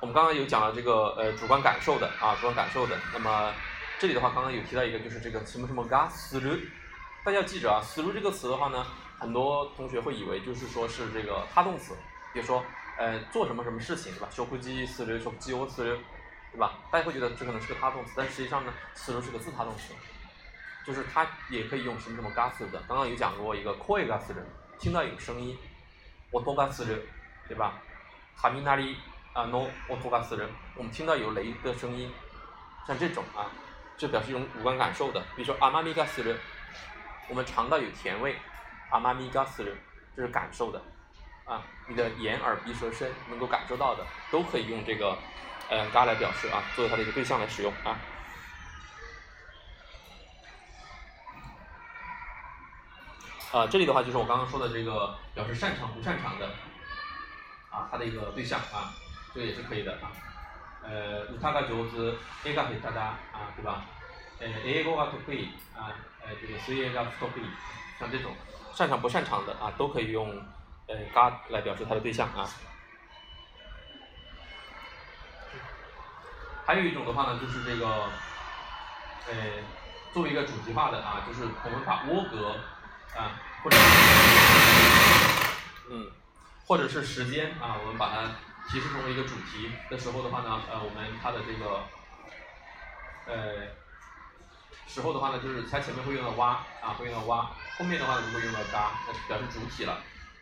我们刚刚有讲了这个呃主观感受的啊，主观感受的。那么这里的话，刚刚有提到一个，就是这个什么什么嘎思路，大家要记着啊，思路这个词的话呢。很多同学会以为就是说是这个他动词，比如说，呃，做什么什么事情，对吧？修呼机死流，修机我死流，对吧？大家会觉得这可能是个他动词，但实际上呢，死流是个自他动词，就是它也可以用什么什么嘎死的。刚刚有讲过一个 koi 嘎死流，听到有声音，我托嘎死流，对吧？哈米那里啊，no 我托嘎死流，我们听到有雷的声音，像这种啊，就表示一种五官感受的。比如说阿玛米嘎死流，我们尝到有甜味。阿玛米嘎斯这是感受的，啊，你的眼耳鼻舌身能够感受到的，都可以用这个， 呃嘎来表示啊，作为它的一个对象来使用啊。啊，这里的话就是我刚刚说的这个表示擅长不擅长的啊，它的一个对象啊，这个也是可以的啊。呃，他が上手、英語が下手だ啊，对吧？呃，英語が得意啊， 呃，这个水泳が不得意，像这种擅长不擅长的啊，都可以用呃嘎来表示它的对象啊。还有一种的话呢，就是这个呃，作为一个主题化的啊，就是我们把窝格啊，或者是嗯，或者是时间啊，我们把它提示成为一个主题的时候的话呢，呃，我们它的这个呃时候的话呢，就是它前面会用到哇啊，会用到哇，后面的话呢就会用到嘎，表示主体了。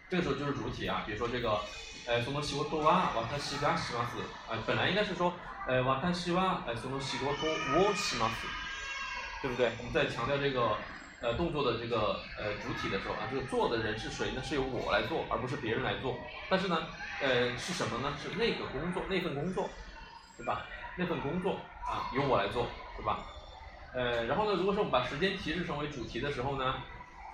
这个时候就是主体啊，比如说这个呃，その仕事は私がします。啊，本来应该是说呃，私は呃その仕事をします，对不对？我们在强调这个。呃，动作的这个呃主体的时候啊，这个做的人是谁呢？是由我来做，而不是别人来做。但是呢，呃，是什么呢？是那个工作，那份工作，对吧？那份工作啊，由我来做，对吧？ 呃，然后呢，如果说我们把时间提示成为主题的时候呢，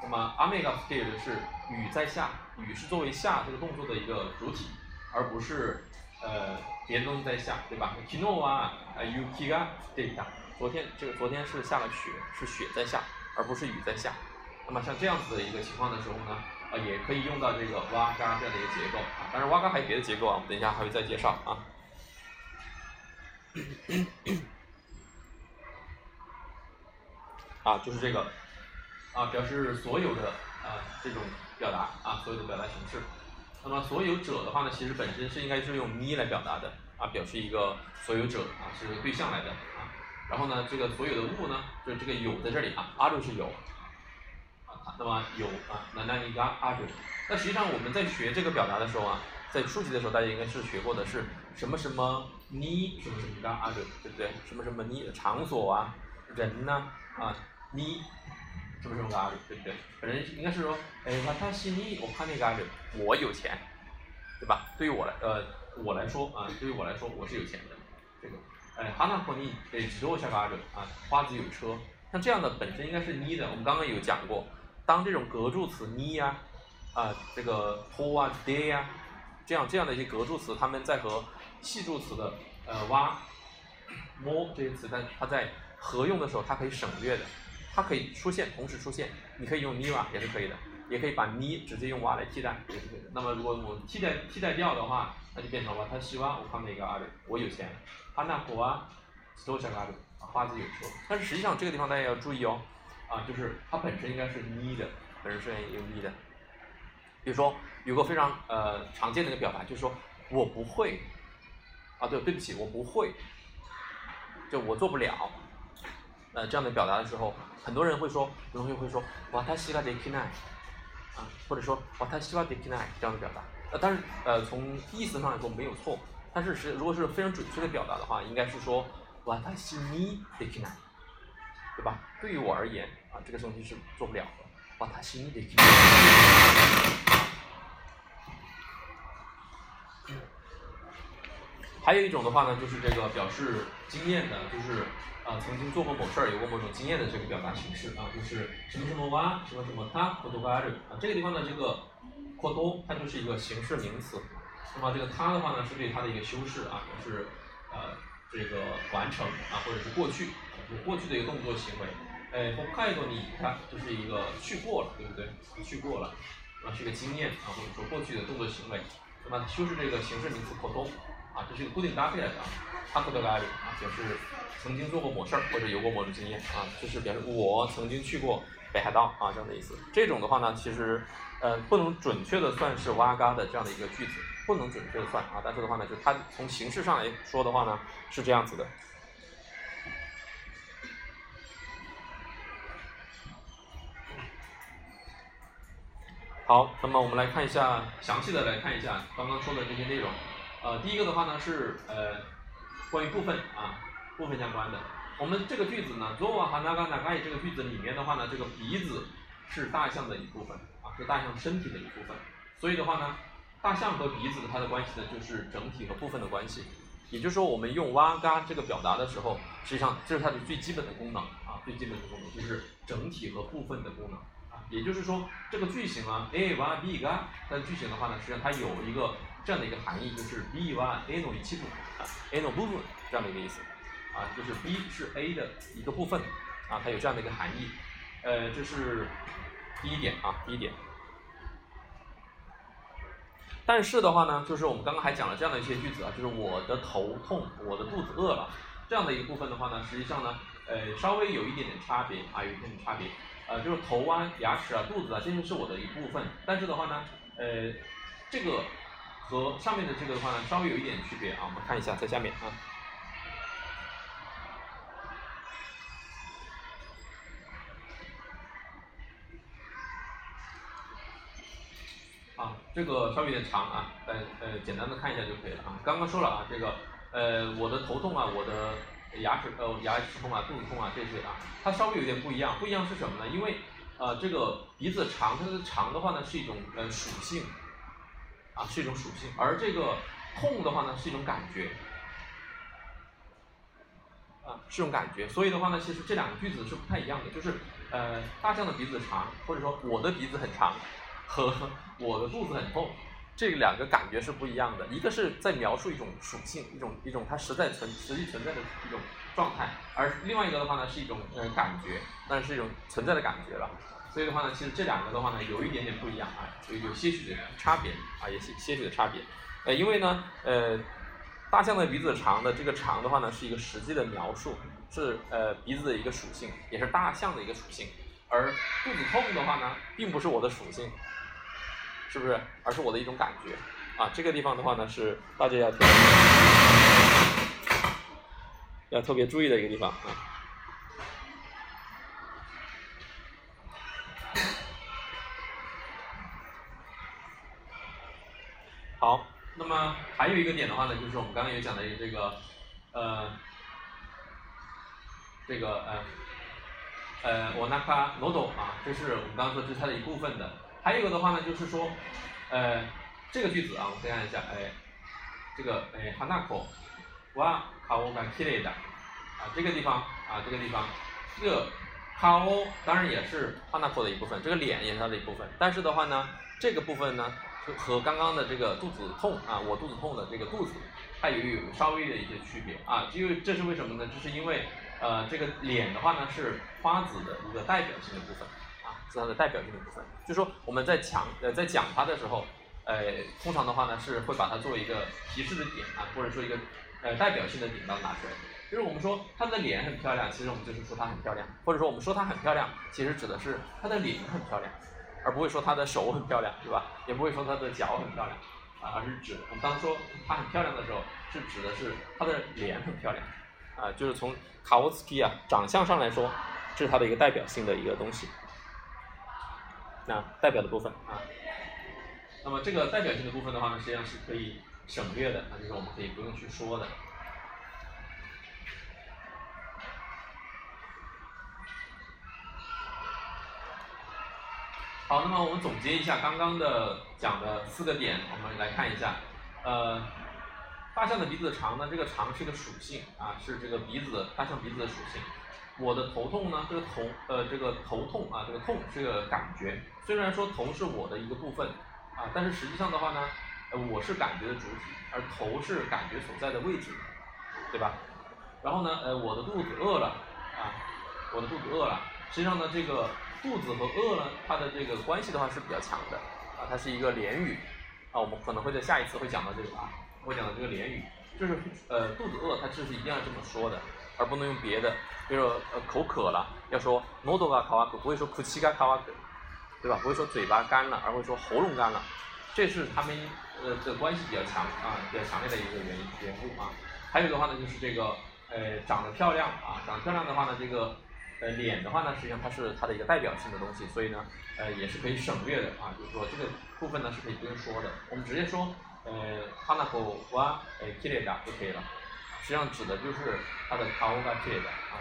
那么阿美 a scale 是雨在下，雨是作为下这个动作的一个主体，而不是呃别的东西在下，对吧？Kino wa yuki ga data，昨天这个昨天是下了雪，是雪在下。而不是雨在下，那么像这样子的一个情况的时候呢，啊，也可以用到这个哇嘎这样的一个结构啊。当然哇嘎还有别的结构啊，我们等一下还会再介绍啊。啊，就是这个啊，表示所有的啊这种表达啊，所有的表达形式。那么所有者的话呢，其实本身是应该是用咪来表达的啊，表示一个所有者啊，是对象来的啊。然后呢，这个所有的物呢，就是这个有在这里啊，阿鲁是有，啊，那么有啊，那那一个阿鲁，那实际上我们在学这个表达的时候啊，在初级的时候大家应该是学过的是什么什么你什么什么的阿鲁，对不对？什么什么你场所啊，人呢啊，你什么什么的阿鲁，对不对？反正应该是说，哎，我他是你，我看那个阿鲁，我有钱，对吧？对于我来，呃，我来说啊，对于我来说，我是有钱的，这个。哎，哈纳可尼对自动下嘎着啊，花子有车，像这样的本身应该是你的。我们刚刚有讲过，当这种格助词你呀，啊，这个托啊、爹呀，这样这样的一些格助词，它们在和系助词的呃哇、摸这些词，在它在合用的时候，它可以省略的，它可以出现同时出现，你可以用你哇也是可以的，也可以把 ni 直接用哇来替代也是可以的。那么如果我替代替代掉的话，那就变成了他希望我看那个阿瑞，我有钱。他那国啊，都想干的，花子有车，但是实际上这个地方大家要注意哦，啊，就是它本身应该是 ni 的，本身是有你的。比如说有个非常呃常见的一个表达，就是说我不会，啊对，对不起，我不会，就我做不了，呃这样的表达的时候，很多人会说，有同学会说，哇他西ができない，啊，或者说哇他西ができない这样的表达，呃但是呃从意思上来说没有错。但是是如果是非常准确的表达的话，应该是说，哇，他西尼得去哪，对吧？对于我而言，啊，这个东西是做不了的，哇，他西尼得去哪。还有一种的话呢，就是这个表示经验的，就是 啊，曾经做过某事儿，有过某种经验的这个表达形式啊，就是什么什么哇，什么什么他，或多或少啊，这个地方的这个或多，它就是一个形式名词。那么这个他的话呢，是对它的一个修饰啊，是呃这个完成啊，或者是过去，就过去的一个动作行为。哎，从看一个你看，就是一个去过了，对不对？去过了，啊，是一个经验啊，或者说过去的动作行为。那么修饰这个形式名词活动啊，这是一个固定搭配来的啊。他可得来了啊，表示曾经做过某事儿或者有过某种经验啊，就是表示我曾经去过北海道啊这样的意思。这种的话呢，其实呃不能准确的算是哇嘎的这样的一个句子。不能准确的算啊，但是的话呢，就它从形式上来说的话呢，是这样子的。好，那么我们来看一下详细的来看一下刚刚说的这些内容。呃，第一个的话呢是呃关于部分啊部分相关的。我们这个句子呢，做啊哈那嘎那嘎这个句子里面的话呢，这个鼻子是大象的一部分啊，是大象身体的一部分，所以的话呢。大象和鼻子它的关系呢，就是整体和部分的关系。也就是说，我们用哇嘎这个表达的时候，实际上这是它的最基本的功能啊，最基本的功能就是整体和部分的功能啊。也就是说，这个句型啊，a 哇 b 嘎，它的句型的话呢，实际上它有一个这样的一个含义，就是 b 哇 a no 一起部啊，a no 部分这样的一个意思啊，就是 b 是 a 的一个部分啊，它有这样的一个含义。呃，这是第一点啊，第一点。但是的话呢，就是我们刚刚还讲了这样的一些句子啊，就是我的头痛，我的肚子饿了，这样的一个部分的话呢，实际上呢，呃，稍微有一点点差别啊，有一点点差别，呃，就是头啊、牙齿啊、肚子啊，这些是我的一部分，但是的话呢，呃，这个和上面的这个的话呢，稍微有一点区别啊，我们看一下在下面啊。啊，这个稍微有点长啊，呃呃，简单的看一下就可以了啊。刚刚说了啊，这个呃，我的头痛啊，我的牙齿呃牙齿痛啊，肚子痛啊这些啊，它稍微有点不一样。不一样是什么呢？因为呃这个鼻子长，它的长的话呢是一种呃属性，啊是一种属性，而这个痛的话呢是一种感觉，啊是一种感觉。所以的话呢，其实这两个句子是不太一样的，就是呃大象的鼻子长，或者说我的鼻子很长。和我的肚子很痛，这两个感觉是不一样的。一个是在描述一种属性，一种一种它实在存实际存在的一种状态，而另外一个的话呢是一种呃感觉，但是一种存在的感觉了。所以的话呢，其实这两个的话呢有一点点不一样啊，有有些许的差别啊，有些些许的差别。呃，因为呢，呃，大象的鼻子长的这个长的话呢是一个实际的描述，是呃鼻子的一个属性，也是大象的一个属性。而肚子痛的话呢，并不是我的属性。是不是？而是我的一种感觉啊！这个地方的话呢，是大家要特别要特别注意的一个地方啊。好，那么还有一个点的话呢，就是我们刚刚有讲的这个呃这个呃呃我那卡罗斗啊，这是我们刚刚说这是它的一部分的。还有一个的话呢，就是说，呃，这个句子啊，我们看一下，哎，这个哎，哈纳口，哇，卡欧干 kile 的，啊，这个地方啊，这个地方，这个卡欧当然也是哈纳口的一部分，这个脸也是它的一部分，但是的话呢，这个部分呢，和刚刚的这个肚子痛啊，我肚子痛的这个肚子，它有有稍微的一些区别啊，因为这是为什么呢？这是因为呃，这个脸的话呢，是花子的一个代表性的部分啊。是它的代表性的部分，就说我们在讲呃在讲它的时候，呃通常的话呢是会把它作为一个提示的点啊，或者说一个呃代表性的点到拿出来。就是我们说她的脸很漂亮，其实我们就是说她很漂亮，或者说我们说她很漂亮，其实指的是她的脸很漂亮，而不会说她的手很漂亮，对吧？也不会说她的脚很漂亮啊，而是指我们当说她很漂亮的时候，是指的是她的脸很漂亮啊，就是从卡沃斯基啊长相上来说，这是它的一个代表性的一个东西。那代表的部分啊，那么这个代表性的部分的话呢，实际上是可以省略的，那就是我们可以不用去说的。好，那么我们总结一下刚刚的讲的四个点，我们来看一下。呃，大象的鼻子长呢，这个长是一个属性啊，是这个鼻子大象鼻子的属性。我的头痛呢，这个头呃这个头痛啊，这个痛是个感觉。虽然说头是我的一个部分，啊，但是实际上的话呢，呃，我是感觉的主体，而头是感觉所在的位置，对吧？然后呢，呃，我的肚子饿了，啊，我的肚子饿了。实际上呢，这个肚子和饿呢，它的这个关系的话是比较强的，啊，它是一个连语，啊，我们可能会在下一次会讲到这个啊，会讲到这个连语，就是呃，肚子饿，它就是一定要这么说的，而不能用别的，比如说呃，口渴了，要说 nodo ga kawaku，不会说 kuchi ga kawaku。对吧？不会说嘴巴干了，而会说喉咙干了，这是他们呃的关系比较强啊，比较强烈的一个原因缘故啊。还有的话呢，就是这个呃长得漂亮啊，长得漂亮的话呢，这个呃脸的话呢，实际上它是它的一个代表性的东西，所以呢呃也是可以省略的啊，就是说这个部分呢是可以不用说的，我们直接说呃 hanako wa 呃 kireda 就可以了，实际上指的就是它的 kao ga kireda 啊。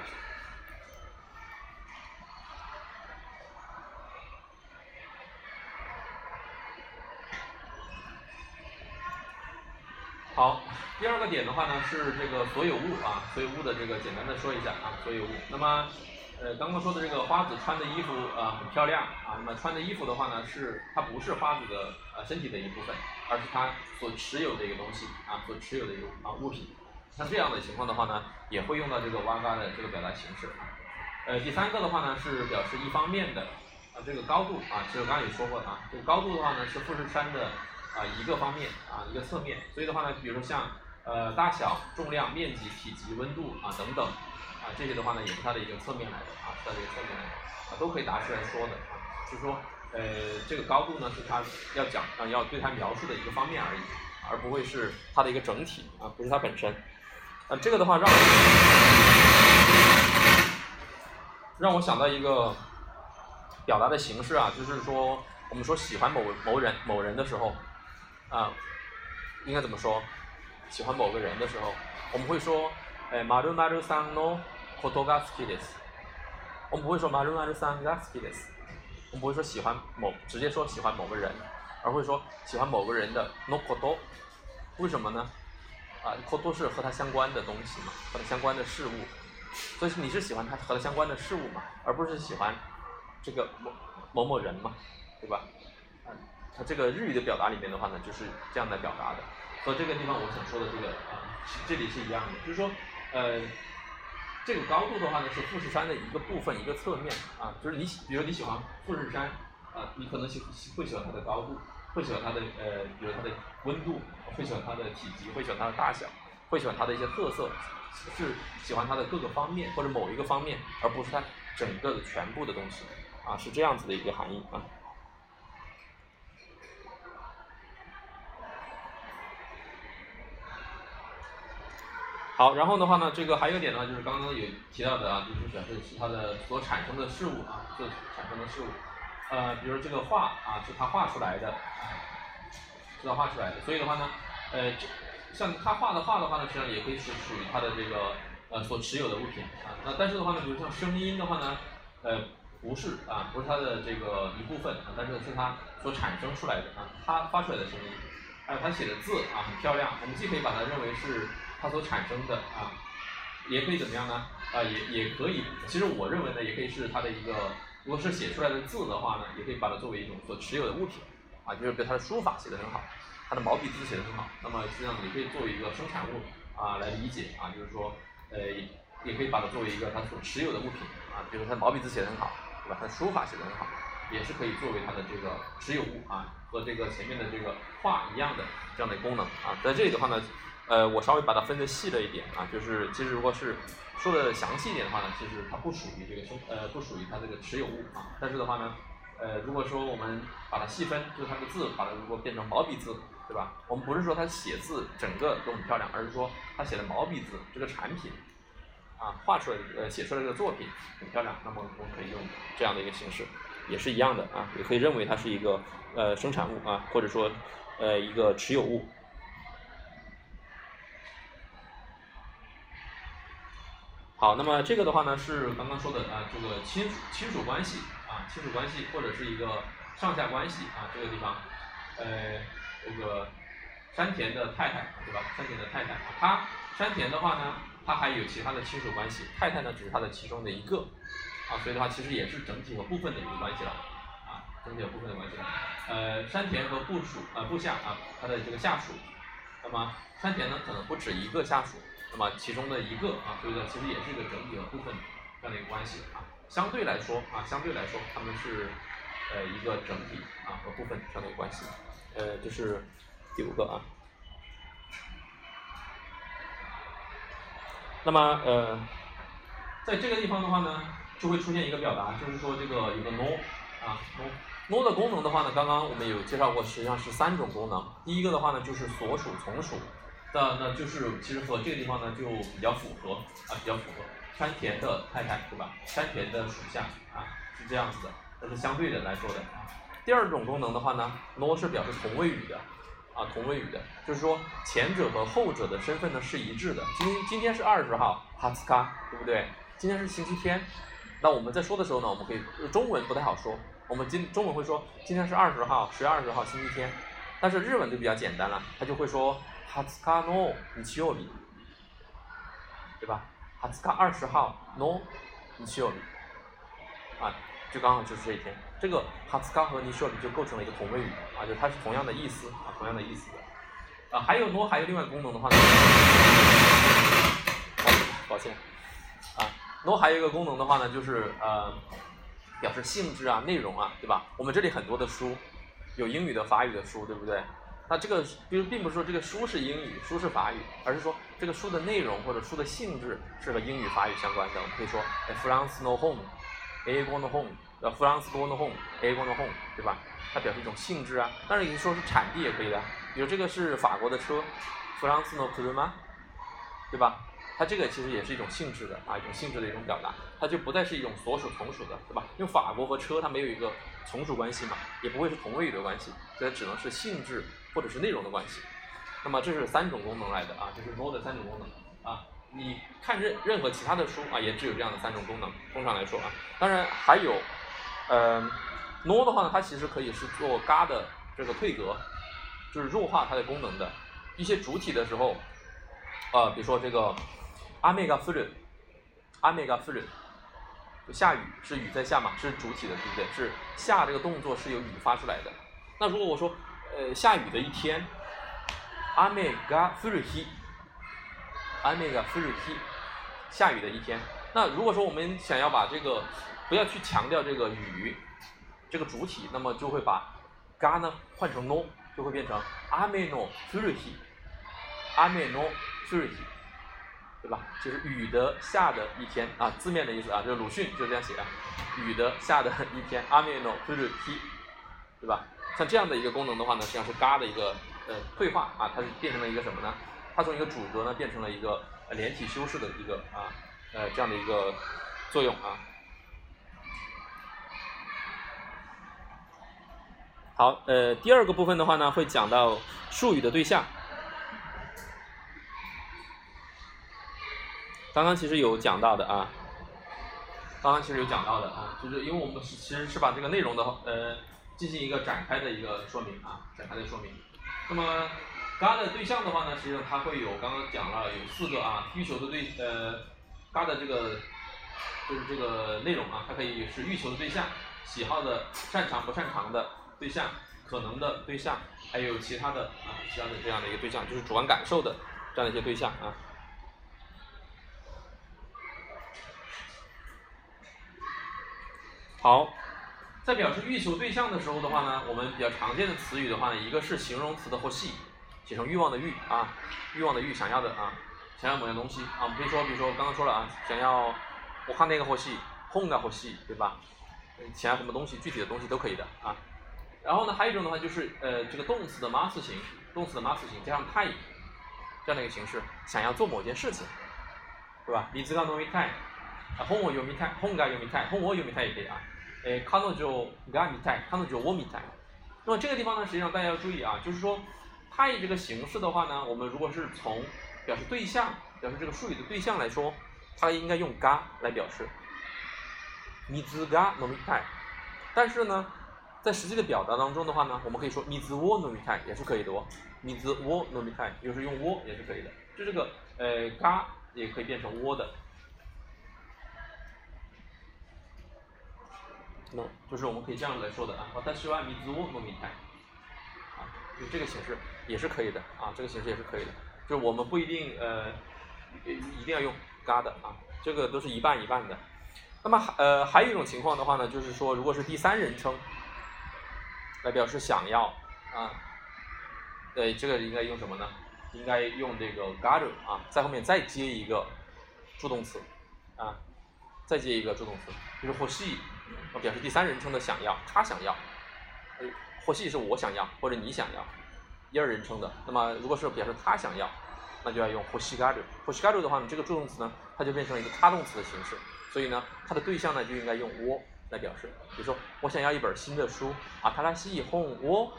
好，第二个点的话呢是这个所有物啊，所有物的这个简单的说一下啊，所有物。那么，呃，刚刚说的这个花子穿的衣服啊很漂亮啊，那么穿的衣服的话呢是它不是花子的呃身体的一部分，而是它所持有的一个东西啊，所持有的一个啊物品。像这样的情况的话呢，也会用到这个哇嘎的这个表达形式。呃，第三个的话呢是表示一方面的啊这个高度啊，其实我刚刚也说过啊，这个高度的话呢是富士山的。啊，一个方面啊，一个侧面，所以的话呢，比如说像呃大小、重量、面积、体积、温度啊等等啊，这些的话呢，也是它的一个侧面来的啊，是它的一个侧面来的啊，都可以拿出来说的啊，就是说呃这个高度呢是它要讲啊要对它描述的一个方面而已，而不会是它的一个整体啊，不是它本身。啊，这个的话让我让我想到一个表达的形式啊，就是说我们说喜欢某某人某人的时候。啊，应该怎么说？喜欢某个人的时候，我们会说，哎，马鲁马鲁桑诺コトガスキです。我们不会说马鲁马鲁桑ガスキです。我们不会说喜欢某，直接说喜欢某个人，而会说喜欢某个人的 no ノコト。为什么呢？啊，コト是和他相关的东西嘛，和他相关的事物。所以说你是喜欢他和他相关的事物嘛，而不是喜欢这个某某某人嘛，对吧？它这个日语的表达里面的话呢，就是这样来表达的，和这个地方我想说的这个啊，这里是一样的，就是说，呃， 这个高度的话呢是富士山的一个部分，一个侧面啊，就是你比如你喜欢富士山啊，你可能喜会喜欢它的高度，会喜欢它的呃，比如它的温度，会喜欢它的体积，会喜欢它的大小，会喜欢它的一些特色，是喜欢它的各个方面或者某一个方面，而不是它整个的全部的东西啊，是这样子的一个含义啊。好，然后的话呢，这个还有一点呢，就是刚刚有提到的啊，就是表示是它的所产生的事物啊，所产生的事物，呃，比如这个画啊，是他画出来的，是他画出来的，所以的话呢，呃，像他画的画的话呢，实际上也可以是属于他的这个呃所持有的物品啊，那但是的话呢，比如像声音的话呢，呃，不是啊，不是它的这个一部分啊，但是是它所产生出来的啊，他发出来的声音，还有他写的字啊，很漂亮，我们既可以把它认为是。它所产生的啊，也可以怎么样呢？啊，也也可以。其实我认为呢，也可以是它的一个，如果是写出来的字的话呢，也可以把它作为一种所持有的物品啊，就是比如它的书法写的很好，它的毛笔字写的很好，那么实际上也可以作为一个生产物啊来理解啊，就是说呃，也可以把它作为一个它所持有的物品啊，比如它毛笔字写的很好，对吧？它书法写的很好，也是可以作为它的这个持有物啊，和这个前面的这个画一样的这样的功能啊，在这里的话呢。呃，我稍微把它分的细了一点啊，就是其实如果是说的详细一点的话呢，其实它不属于这个生呃不属于它这个持有物啊。但是的话呢，呃如果说我们把它细分，就是它的字把它如果变成毛笔字，对吧？我们不是说它写字整个都很漂亮，而是说它写的毛笔字这个产品啊画出来呃写出来这个作品很漂亮，那么我们可以用这样的一个形式，也是一样的啊，也可以认为它是一个呃生产物啊，或者说呃一个持有物。好，那么这个的话呢是刚刚说的啊，这个亲属亲属关系啊，亲属关系或者是一个上下关系啊，这个地方，呃，这个山田的太太对吧？山田的太太，他山田的话呢，他还有其他的亲属关系，太太呢只是他的其中的一个啊，所以的话其实也是整体和部分的一个关系了啊，整体和部分的关系了。呃，山田和部属啊部下啊，他的这个下属，那么山田呢可能不止一个下属。那么其中的一个啊，所以呢，其实也是一个整体和部分这样的一个关系啊。相对来说啊，相对来说，他们是呃一个整体啊和部分这样的一个关系。呃，这是第五个啊。那么呃，在这个地方的话呢，就会出现一个表达，就是说这个有个 no 啊 no no 的功能的话呢，刚刚我们有介绍过，实际上是三种功能。第一个的话呢，就是所属从属。那那就是其实和这个地方呢就比较符合啊，比较符合山田的太太对吧？山田的属下啊是这样子的，这是相对的来说的。第二种功能的话呢，no 是表示同位语的啊，同位语的，就是说前者和后者的身份呢是一致的。今今天是二十号，哈斯卡，对不对？今天是星期天，那我们在说的时候呢，我们可以中文不太好说，我们今中文会说今天是二十号，十月二十号星期天，但是日文就比较简单了，他就会说。哈兹卡诺日曜日，对吧？哈兹卡二十号 no 日曜日，啊，就刚好就是这一天。这个哈兹卡和日曜日就构成了一个同位语啊，就它是同样的意思啊，同样的意思的。啊，还有 no 还有另外功能的话呢，抱歉，啊，no 还有一个功能的话呢，就是呃，表示性质啊、内容啊，对吧？我们这里很多的书，有英语的、法语的书，对不对？那这个，比如并不是说这个书是英语，书是法语，而是说这个书的内容或者书的性质是和英语、法语相关的。我们可以说，France no home，A go no home，呃，France go no home，A go no home，对吧？它表示一种性质啊。当然，你说是产地也可以的，比如这个是法国的车，France no car 对吧？它这个其实也是一种性质的啊，一种性质的一种表达，它就不再是一种所属从属的，对吧？因为法国和车它没有一个从属关系嘛，也不会是同位语的关系，所以只能是性质。或者是内容的关系，那么这是三种功能来的啊，这是 no 的三种功能啊。你看任任何其他的书啊，也只有这样的三种功能。通常来说啊，当然还有，呃，no 的话呢，它其实可以是做嘎的这个退格，就是弱化它的功能的一些主体的时候，啊，比如说这个阿梅嘎 f l 阿梅嘎 f l 就下雨是雨在下嘛，是主体的，对不对？是下这个动作是由雨发出来的。那如果我说呃，下雨的一天，阿梅嘎弗瑞希，阿梅嘎弗瑞希，下雨的一天。那如果说我们想要把这个不要去强调这个雨这个主体，那么就会把嘎呢换成 no，就会变成阿梅诺弗瑞希，阿梅诺弗瑞希，对吧？就是雨的下的一天。啊，字面的意思啊，就是鲁迅就这样写的，雨的下的一天，阿梅诺弗瑞希，对吧？像这样的一个功能的话呢，实际上是嘎的一个呃退化啊，它是变成了一个什么呢？它从一个主格呢变成了一个连体修饰的一个啊呃这样的一个作用啊。好，呃，第二个部分的话呢，会讲到术语的对象。刚刚其实有讲到的啊，刚刚其实有讲到的啊，就是因为我们其实是把这个内容的呃。进行一个展开的一个说明啊，展开的说明。那么，嘎的对象的话呢，实际上它会有刚刚讲了有四个啊，欲求的对呃，嘎的这个就是这个内容啊，它可以是欲求的对象、喜好的、擅长不擅长的对象、可能的对象，还有其他的啊，其他的这样的一个对象，就是主观感受的这样的一些对象啊。好。在表示欲求对象的时候的话呢，我们比较常见的词语的话呢，一个是形容词的或系，写成欲望的欲啊，欲望的欲，想要的啊，想要某样东西啊，我们可以说，比如说刚刚说了啊，想要我看那个或系，哄个或系，对吧？想要什么东西，具体的东西都可以的啊。然后呢，还有一种的话就是呃，这个动词的 mas 型，动词的 mas 型加上太这样的一个形式，想要做某件事情，对吧？你知道弄米太，啊，哄我有米太，哄个有米太，哄我有米太也可以啊。诶，看到就干米泰，看到就我米泰。那么这个地方呢，实际上大家要注意啊，就是说，泰这个形式的话呢，我们如果是从表示对象，表示这个术语的对象来说，它应该用嘎来表示。米兹嘎诺米泰。但是呢，在实际的表达当中的话呢，我们可以说米兹沃诺米泰也是可以的哦。米兹沃诺米泰，有时用沃也是可以的。就这个呃嘎也可以变成沃的。就是我们可以这样来说的啊，我但是万米兹沃诺米泰，啊，就这个形式也是可以的啊，这个形式也是可以的，就是我们不一定呃一定要用嘎的啊，这个都是一半一半的。那么呃还有一种情况的话呢，就是说如果是第三人称来表示想要啊，对，这个应该用什么呢？应该用这个嘎着啊，在后面再接一个助动词啊，再接一个助动词，就是或系。表示第三人称的想要，他想要，或系是我想要或者你想要，一二人称的。那么如果是表示他想要，那就要用或西嘎鲁。或西嘎鲁的话呢，这个助动词呢，它就变成了一个他动词的形式。所以呢，它的对象呢就应该用我来表示。比如说，我想要一本新的书，啊，他拉西哄我，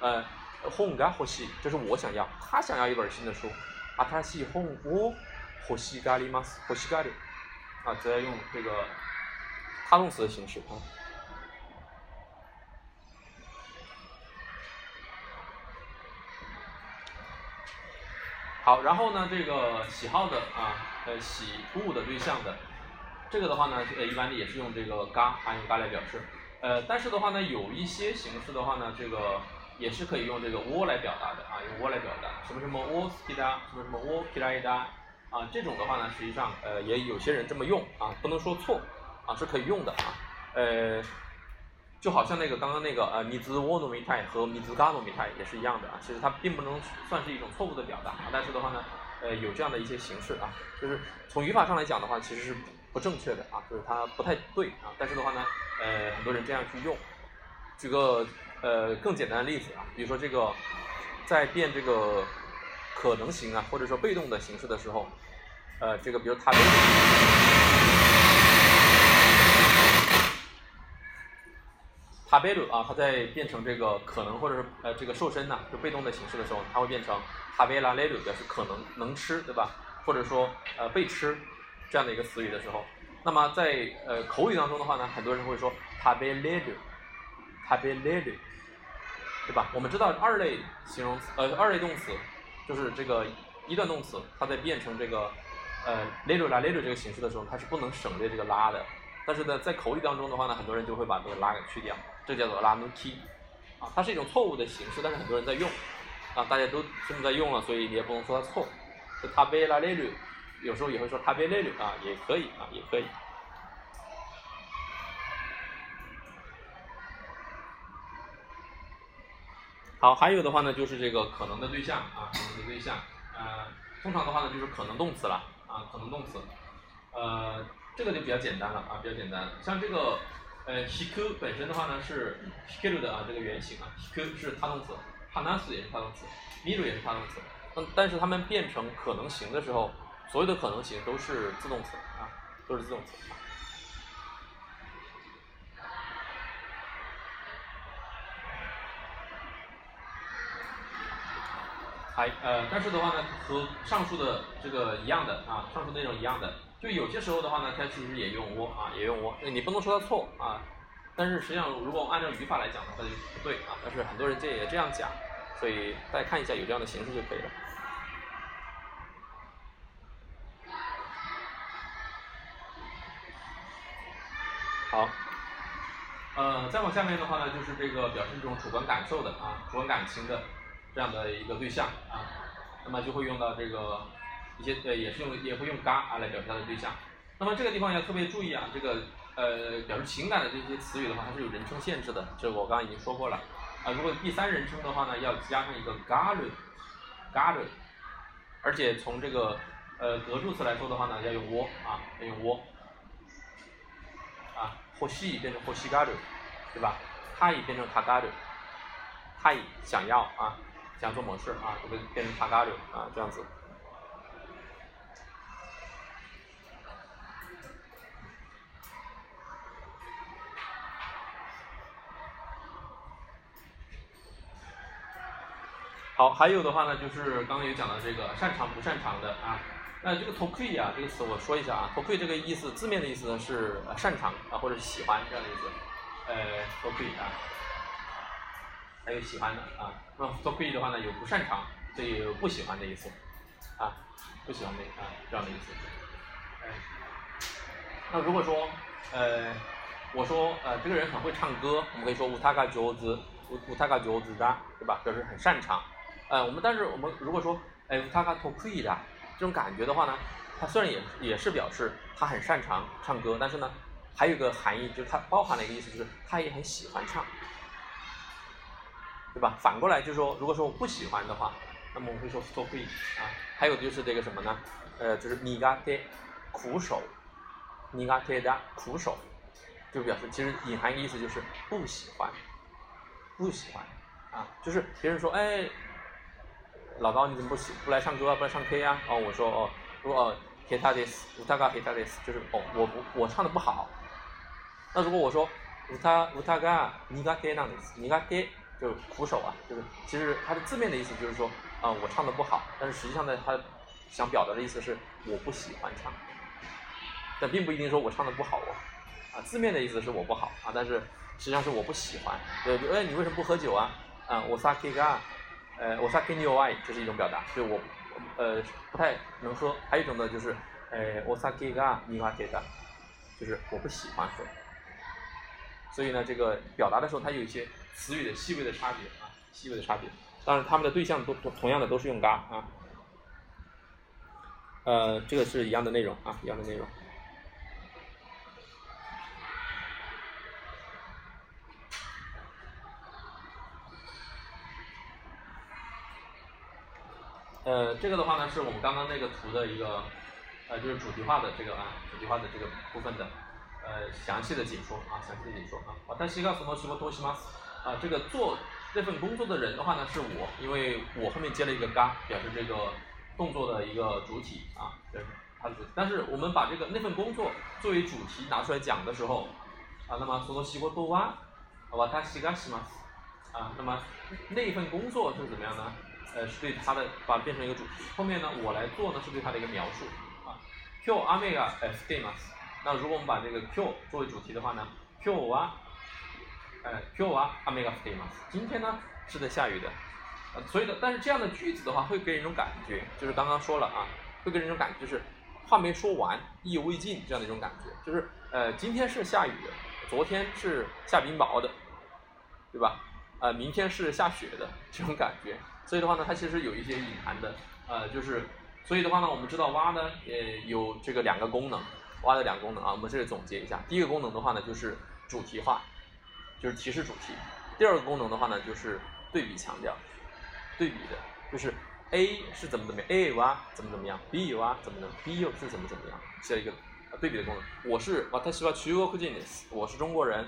呃，哄嘎或西，这是我想要。他想要一本新的书，啊，他西哄我，或西嘎里吗？或西嘎里，啊，则要用这个。他动词的形式啊。好，然后呢，这个喜好的啊，呃，喜恶的对象的，这个的话呢，呃，一般的也是用这个嘎啊，用嘎来表示。呃，但是的话呢，有一些形式的话呢，这个也是可以用这个窝来表达的啊，用窝来表达，什么什么窝斯基达，什么什么窝皮拉伊达，啊，这种的话呢，实际上呃，也有些人这么用啊，不能说错啊，是可以用的啊，呃，就好像那个刚刚那个呃，米兹沃诺米泰和米兹嘎诺米泰也是一样的啊，其实它并不能算是一种错误的表达，但是的话呢，呃，有这样的一些形式啊，就是从语法上来讲的话，其实是不正确的啊，就是它不太对啊，但是的话呢。呃，很多人这样去用。举个呃更简单的例子啊，比如说这个在变这个可能型啊，或者说被动的形式的时候，呃，这个比如塔贝鲁，塔贝鲁啊，它在变成这个可能或者是呃这个瘦身呢，就被动的形式的时候，它会变成塔贝拉雷鲁，表示可能能吃，对吧？或者说呃被吃这样的一个词语的时候。那么在呃口语当中的话呢，很多人会说 t a b e l e d o t a b e l e d o 对吧？我们知道二类形容词呃二类动词就是这个一段动词，它在变成这个呃 l e d o 拉 l e 这个形式的时候，它是不能省略这个拉的。但是呢，在口语当中的话呢，很多人就会把这个拉给去掉，这叫做拉 no key 啊，它是一种错误的形式，但是很多人在用啊，大家都这么在用了，所以你也不能说它错。t a b e l a l e d o 有时候也会说 t a b e l e d o 啊，也可以啊，也可以。好，还有的话呢，就是这个可能的对象啊，可能的对象，呃，通常的话呢，就是可能动词了啊，可能动词，呃，这个就比较简单了啊，比较简单。像这个呃，hiku 本身的话呢是 hiku 的啊，这个原型啊，hiku 是他动词，hanas 也是他动词，miru 也是他动词，但但是它们变成可能形的时候，所有的可能形都是自动词啊，都是自动词。还呃，但是的话呢，和上述的这个一样的啊，上述内容一样的，就有些时候的话呢，它其实也用窝啊，也用窝，你不能说它错啊，但是实际上如果按照语法来讲的话就不对啊，但是很多人这也这样讲，所以大家看一下有这样的形式就可以了。好，呃，再往下面的话呢，就是这个表示这种主观感受的啊，主观感情的。这样的一个对象啊，那么就会用到这个一些呃，也是用也会用嘎啊来表示它的对象。那么这个地方要特别注意啊，这个呃表示情感的这些词语的话，它是有人称限制的，这我刚刚已经说过了啊。如果第三人称的话呢，要加上一个嘎鲁嘎鲁，而且从这个呃格助词来说的话呢，要用窝啊，要用窝啊，或西变成或西嘎鲁，对吧？他也变成他嘎鲁，他也想要啊。想做某事啊，就会变成塔嘎鲁啊，这样子。好，还有的话呢，就是刚刚有讲到这个擅长不擅长的啊。那这个 toki 啊这个词我说一下啊，toki 这个意思字面的意思呢是擅长啊或者喜欢这样的意思，呃 toki 啊。还有喜欢的啊，那么做 Q 的话呢，有不擅长，这也有不喜欢的意思，啊，不喜欢的啊这样的意思。哎，那如果说呃，我说呃这个人很会唱歌，我们可以说乌塔嘎九子，乌乌塔嘎九子的，对吧？表示很擅长。呃，我们但是我们如果说哎乌塔嘎托 Q 的这种感觉的话呢，它虽然也也是表示他很擅长唱歌，但是呢，还有个含义就是它包含了一个意思，就是他也很喜欢唱。对吧？反过来就是说，如果说我不喜欢的话，那么我会说 s t o p 啊。还有就是这个什么呢？呃，就是 nigate 苦手，nigate 的苦手，就表示其实隐含意思就是不喜欢，不喜欢啊。就是别人说，哎，老高你怎么不喜不来唱歌啊不来唱 K 啊？哦，我说哦，如果 hitades，乌塔嘎 hitades，就是哦，我不我唱的不好。那如果我说乌塔乌塔嘎 nigate 那 nigate。就是苦手啊，就是其实它的字面的意思就是说，啊，我唱的不好，但是实际上呢，他想表达的意思是我不喜欢唱，但并不一定说我唱的不好哦，啊，字面的意思是我不好啊，但是实际上是我不喜欢。对，哎，你为什么不喝酒啊？啊，我 sake ga，呃，我 sake ni o i，这是一种表达，就我呃不太能喝，还有一种呢就是呃 osake ga niwate da，就是我不喜欢喝。所以呢，这个表达的时候它有一些词语的细微的差别啊，细微的差别。当然，他们的对象都都同样的都是用 ga 啊。呃，这个是一样的内容啊，一样的内容。呃，这个的话呢，是我们刚刚那个图的一个，呃，就是主题化的这个啊，主题化的这个部分的，呃，详细的解说啊，详细的解说啊。啊，但是告诉我什么东西吗？啊，这个做这份工作的人的话呢，是我，因为我后面接了一个嘎，表示这个动作的一个主体啊，就是它的主体。但是我们把这个那份工作作为主题拿出来讲的时候，啊，那么说西过多哇，好吧，他西嘎西吗？啊，那么那一份工作是怎么样呢？呃，是对它的把它变成一个主题。后面呢，我来做呢是对它的一个描述啊。Q 阿美嘎 F day 嘛。那如果我们把这个 Q 作为主题的话呢，Q 啊，呃，Q 啊阿美嘎 day 嘛。今天呢是在下雨的，呃，所以的，但是这样的句子的话会给人一种感觉，就是刚刚说了啊，会给人一种感觉，就是话没说完，意犹未尽这样的一种感觉，就是呃，今天是下雨的，昨天是下冰雹的，对吧？呃，明天是下雪的这种感觉。所以的话呢，它其实有一些隐含的，呃，就是，所以的话呢，我们知道蛙呢，呃，有这个两个功能，蛙的两个功能啊，我们这里总结一下，第一个功能的话呢，就是主题化，就是提示主题；第二个功能的话呢，就是对比强调，对比的，就是 A 是怎么怎么样，A 蛙怎么怎么样，B 蛙怎么怎么，B 又是怎么怎么样，是一个对比的功能。我是哇，他喜欢中国人，我是中国人，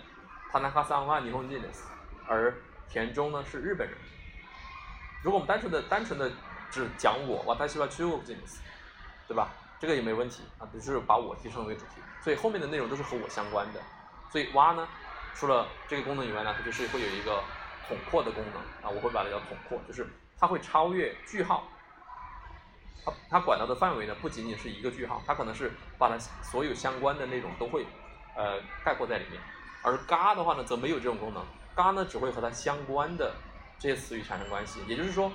他那哈三万日本人，而田中呢是日本人。如果我们单纯的、单纯的只讲我，哇，他喜欢 true 这个词，对吧？这个也没问题啊，只是把我提升为主题，所以后面的内容都是和我相关的。所以蛙呢，除了这个功能以外呢，它就是会有一个统括的功能啊，我会把它叫统括，就是它会超越句号，它它管到的范围呢不仅仅是一个句号，它可能是把它所有相关的内容都会呃概括在里面。而嘎的话呢，则没有这种功能，嘎呢只会和它相关的。这些词语产生关系，也就是说，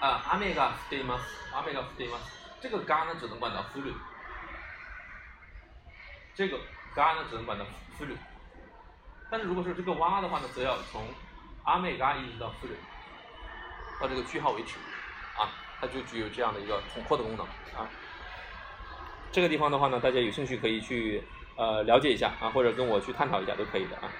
啊，阿美嘎对吗？阿美嘎对吗？这个嘎呢只能管到フル，这个嘎呢只能管到フル，但是如果说这个哇的话呢，则要从阿美嘎一直到フル，到这个句号为止，啊，它就具有这样的一个统括的功能啊。这个地方的话呢，大家有兴趣可以去呃了解一下啊，或者跟我去探讨一下都可以的啊。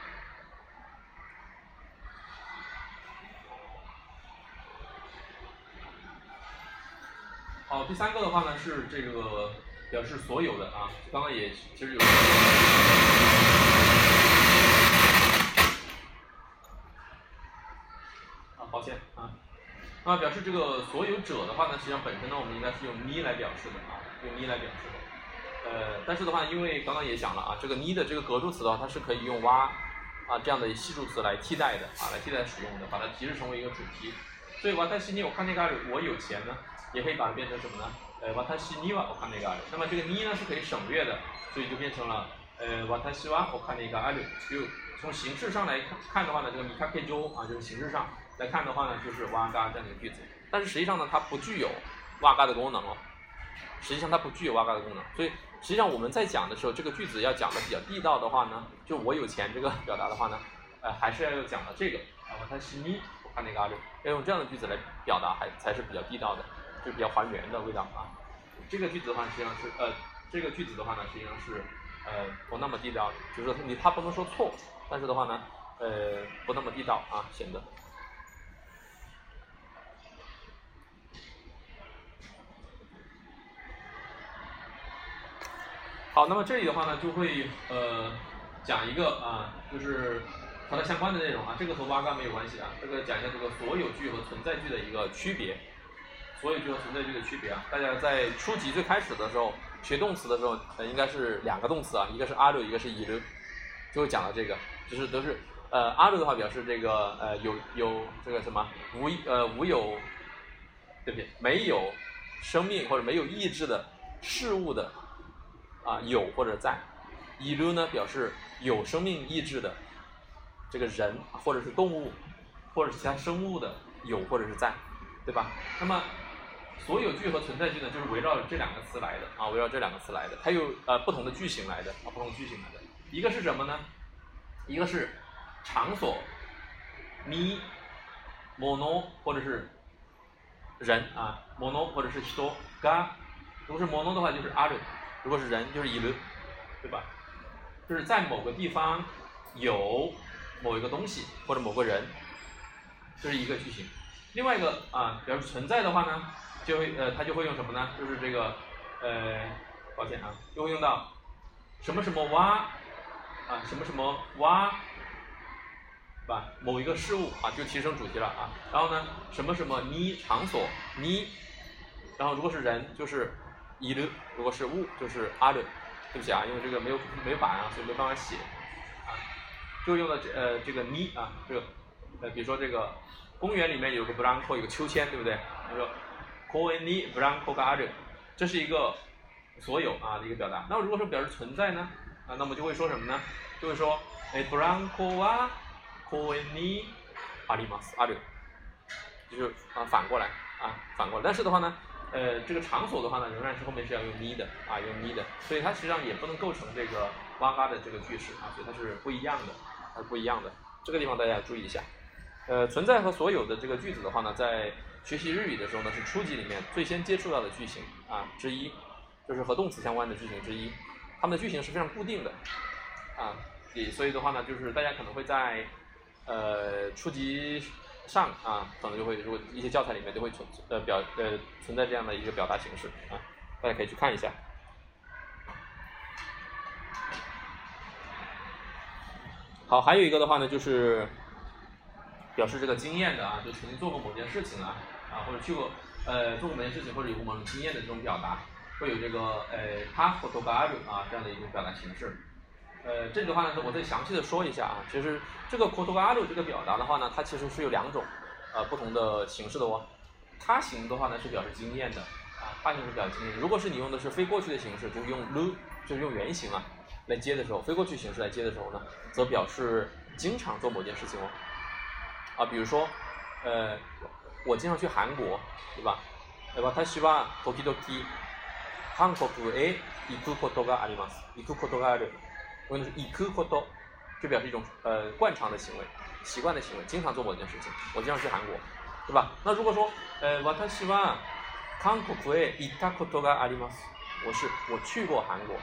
好，第三个的话呢是这个表示所有的啊，刚刚也其实有。啊，抱歉啊。那表示这个所有者的话呢，实际上本身呢，我们应该是用你来表示的啊，用你来表示的。呃，但是的话，因为刚刚也讲了啊，这个你的这个格助词的话，它是可以用哇啊这样的系数词来替代的啊，来替代使用的，把它提示成为一个主题。所以瓦塔西尼我看那个我有钱呢。也可以把它变成什么呢？呃，瓦塔西尼瓦我看那个，那么这个尼呢是可以省略的，所以就变成了呃瓦塔西瓦我看那个阿鲁。就从形式上来看看的话呢，这个米卡克鸠啊，就是形式上来看的话呢，就是哇嘎这样的一个句子。但是实际上呢，它不具有哇嘎的功能哦。实际上它不具有哇嘎的功能，所以实际上我们在讲的时候，这个句子要讲的比较地道的话呢，就我有钱这个表达的话呢，呃，还是要有讲到这个啊瓦塔西尼看那个阿六，要用这样的句子来表达，还才是比较地道的。就比较还原的味道啊，这个句子的话实际上是呃，这个句子的话呢实际上是呃不那么地道，就是说你他不能说错，但是的话呢呃不那么地道啊显得。好，那么这里的话呢就会呃讲一个啊就是和它相关的内容啊，这个和挖嘎没有关系啊，这个讲一下这个所有句和存在句的一个区别。所有句和存在句的区别啊！大家在初级最开始的时候学动词的时候，呃，应该是两个动词啊，一个是阿鲁，一个是伊鲁，就会讲到这个，就是都是呃阿鲁的话表示这个呃有有这个什么无呃无有，对不对？没有生命或者没有意志的事物的啊有或者在，伊鲁呢表示有生命意志的这个人或者是动物或者是其他生物的有或者是在，对吧？那么所有句和存在句呢，就是围绕这两个词来的啊，围绕这两个词来的，它有呃不同的句型来的啊，不同句型来的。一个是什么呢？一个是场所，你，mono 或者是人啊，mono 或者是 hito ga，如果是 mono 的话就是 a r 如果是人就是 iru，对吧？就是在某个地方有某一个东西或者某个人，这是一个句型。另外一个啊，表示存在的话呢？就会呃，它就会用什么呢？就是这个呃，抱歉啊，就会用到什么什么哇啊，什么什么哇，是吧？某一个事物啊，就提升主题了啊。然后呢，什么什么你场所你，然后如果是人就是一的，如果是物就是阿的。对不起啊，因为这个没有没有板啊，所以没办法写。就用的这呃这个你啊，这个呃比如说这个公园里面有个 blanco 有个秋千，对不对？他说。ko ni blanco ga r 这是一个所有啊的一个表达。那如果说表示存在呢？啊，那么就会说什么呢？就会说，哎，blanco wa ko ni arimas r 就是啊反过来啊反过来。但是的话呢，呃，这个场所的话呢，仍然是后面是要用 ni 的啊用 ni 的，所以它实际上也不能构成这个 wa ga 的这个句式啊，所以它是不一样的，是不一样的。这个地方大家要注意一下。呃，存在和所有的这个句子的话呢，在学习日语的时候呢，是初级里面最先接触到的句型啊之一，就是和动词相关的句型之一。它们的句型是非常固定的啊，也所以的话呢，就是大家可能会在呃初级上啊，可能就会如果一些教材里面就会存呃表呃存在这样的一个表达形式啊，大家可以去看一下。好，还有一个的话呢，就是表示这个经验的啊，就曾经做过某件事情啊。啊，或者去过，呃，做过某件事情，或者有过某种经验的这种表达，会有这个呃，他或多巴鲁啊这样的一种表达形式。呃，这里的话呢，我再详细的说一下啊。其实这个 k o t o g a r 这个表达的话呢，它其实是有两种呃不同的形式的哦。他形的话呢是表示经验的啊，他形是表示经验。如果是你用的是非过去的形式，就用 lu，就是用原形啊来接的时候，非过去形式来接的时候呢，则表示经常做某件事情哦。啊，比如说，呃。我经常去韩国，对吧？对吧？他希望時々韓国へ行くことがあります。行くことがある。我用的是行くこと，就表示一种呃惯常的行为、习惯的行为，经常做某件事情。我经常去韩国，对吧？那如果说呃私は韓国へ行ったことがあります，我是我去过韩国，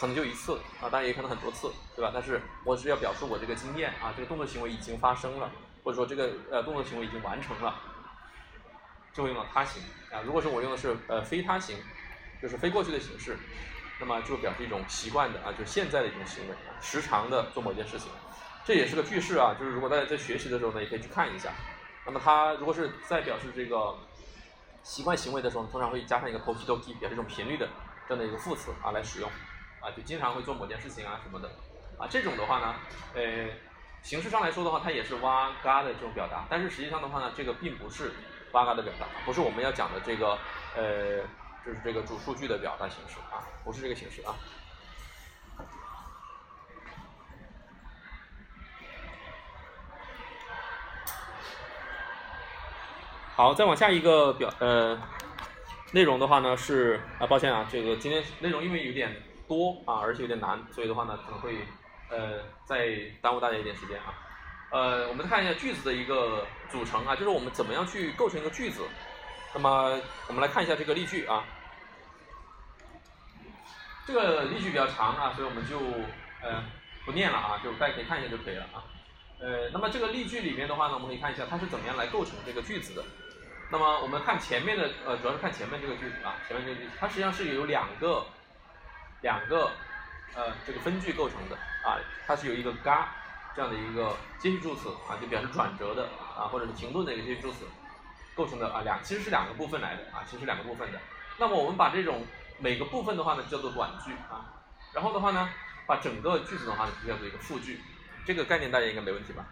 可能就一次啊，当然也可能很多次，对吧？但是我是要表示我这个经验啊，这个动作行为已经发生了，或者说这个呃动作行为已经完成了。就会用到他行啊。如果说我用的是呃非他行，就是非过去的形式，那么就表示一种习惯的啊，就现在的一种行为，时常的做某件事情。这也是个句式啊，就是如果大家在学习的时候呢，也可以去看一下。那么它如果是在表示这个习惯行为的时候，通常会加上一个 p o k i d o k i 表示一种频率的这样的一个副词啊来使用啊，就经常会做某件事情啊什么的啊。这种的话呢，呃，形式上来说的话，它也是哇嘎的这种表达，但是实际上的话呢，这个并不是。哇嘎的表达不是我们要讲的这个，呃，就是这个主数据的表达形式啊，不是这个形式啊。好，再往下一个表呃内容的话呢是啊，抱歉啊，这个今天内容因为有点多啊，而且有点难，所以的话呢可能会呃再耽误大家一点时间啊。呃，我们看一下句子的一个组成啊，就是我们怎么样去构成一个句子。那么，我们来看一下这个例句啊。这个例句比较长啊，所以我们就呃不念了啊，就大家可以看一下就可以了啊。呃，那么这个例句里面的话呢，我们可以看一下它是怎么样来构成这个句子的。那么我们看前面的呃，主要是看前面这个句子啊，前面这个句子它实际上是有两个两个呃这个分句构成的啊，它是有一个嘎。这样的一个接续助词啊，就表示转折的啊，或者是停顿的一个接续助词构成的啊两，其实是两个部分来的啊，其实是两个部分的。那么我们把这种每个部分的话呢叫做短句啊，然后的话呢把整个句子的话呢就叫做一个副句，这个概念大家应该没问题吧？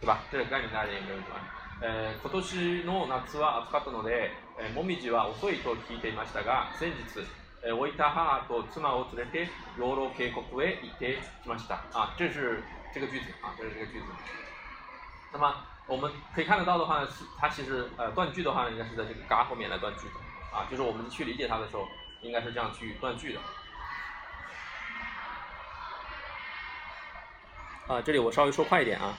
对吧？这个概念大家应该没问题吧？呃，今年の夏は暑かったので、えもみじは遅いと聞いていましたが、先日。 呃，我一他母と妻を連れて養老渓谷へ行ってきました。啊，这是这个句子啊，这是这个句子。 那么我们可以看得到的话呢，是它其实呃断句的话呢，应该是在这个嘎后面来断句的啊，就是我们去理解它的时候，应该是这样去断句的。啊，这里我稍微说快一点啊，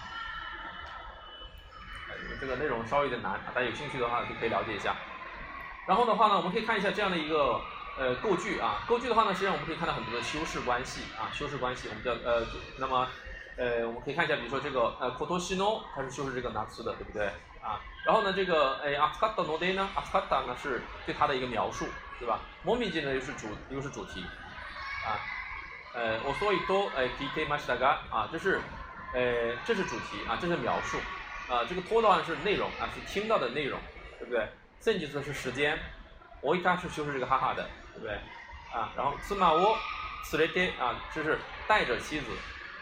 这个内容稍微有点难，大家有兴趣的话就可以了解一下。然后的话呢，我们可以看一下这样的一个 呃构句啊，构句的话呢，实际上我们可以看到很多的修饰关系啊，修饰关系，我们叫呃，那么呃，我们可以看一下，比如说这个呃，Kotosino，它是修饰这个 natsu 的，对不对啊？然后呢，这个哎 askata no de 呢，askata 呢是对它的一个描述，对吧？momiji 呢又是主又是主题啊。呃，我所以都呃 k k m a s h i d a ga 啊，这是呃这是主题啊，这是描述啊，这个拖的话是内容啊，是听到的内容，对不对？甚至是时间，我一开始修饰这个哈哈的，对不对？啊，然后司马我此类的啊，这是带着妻子，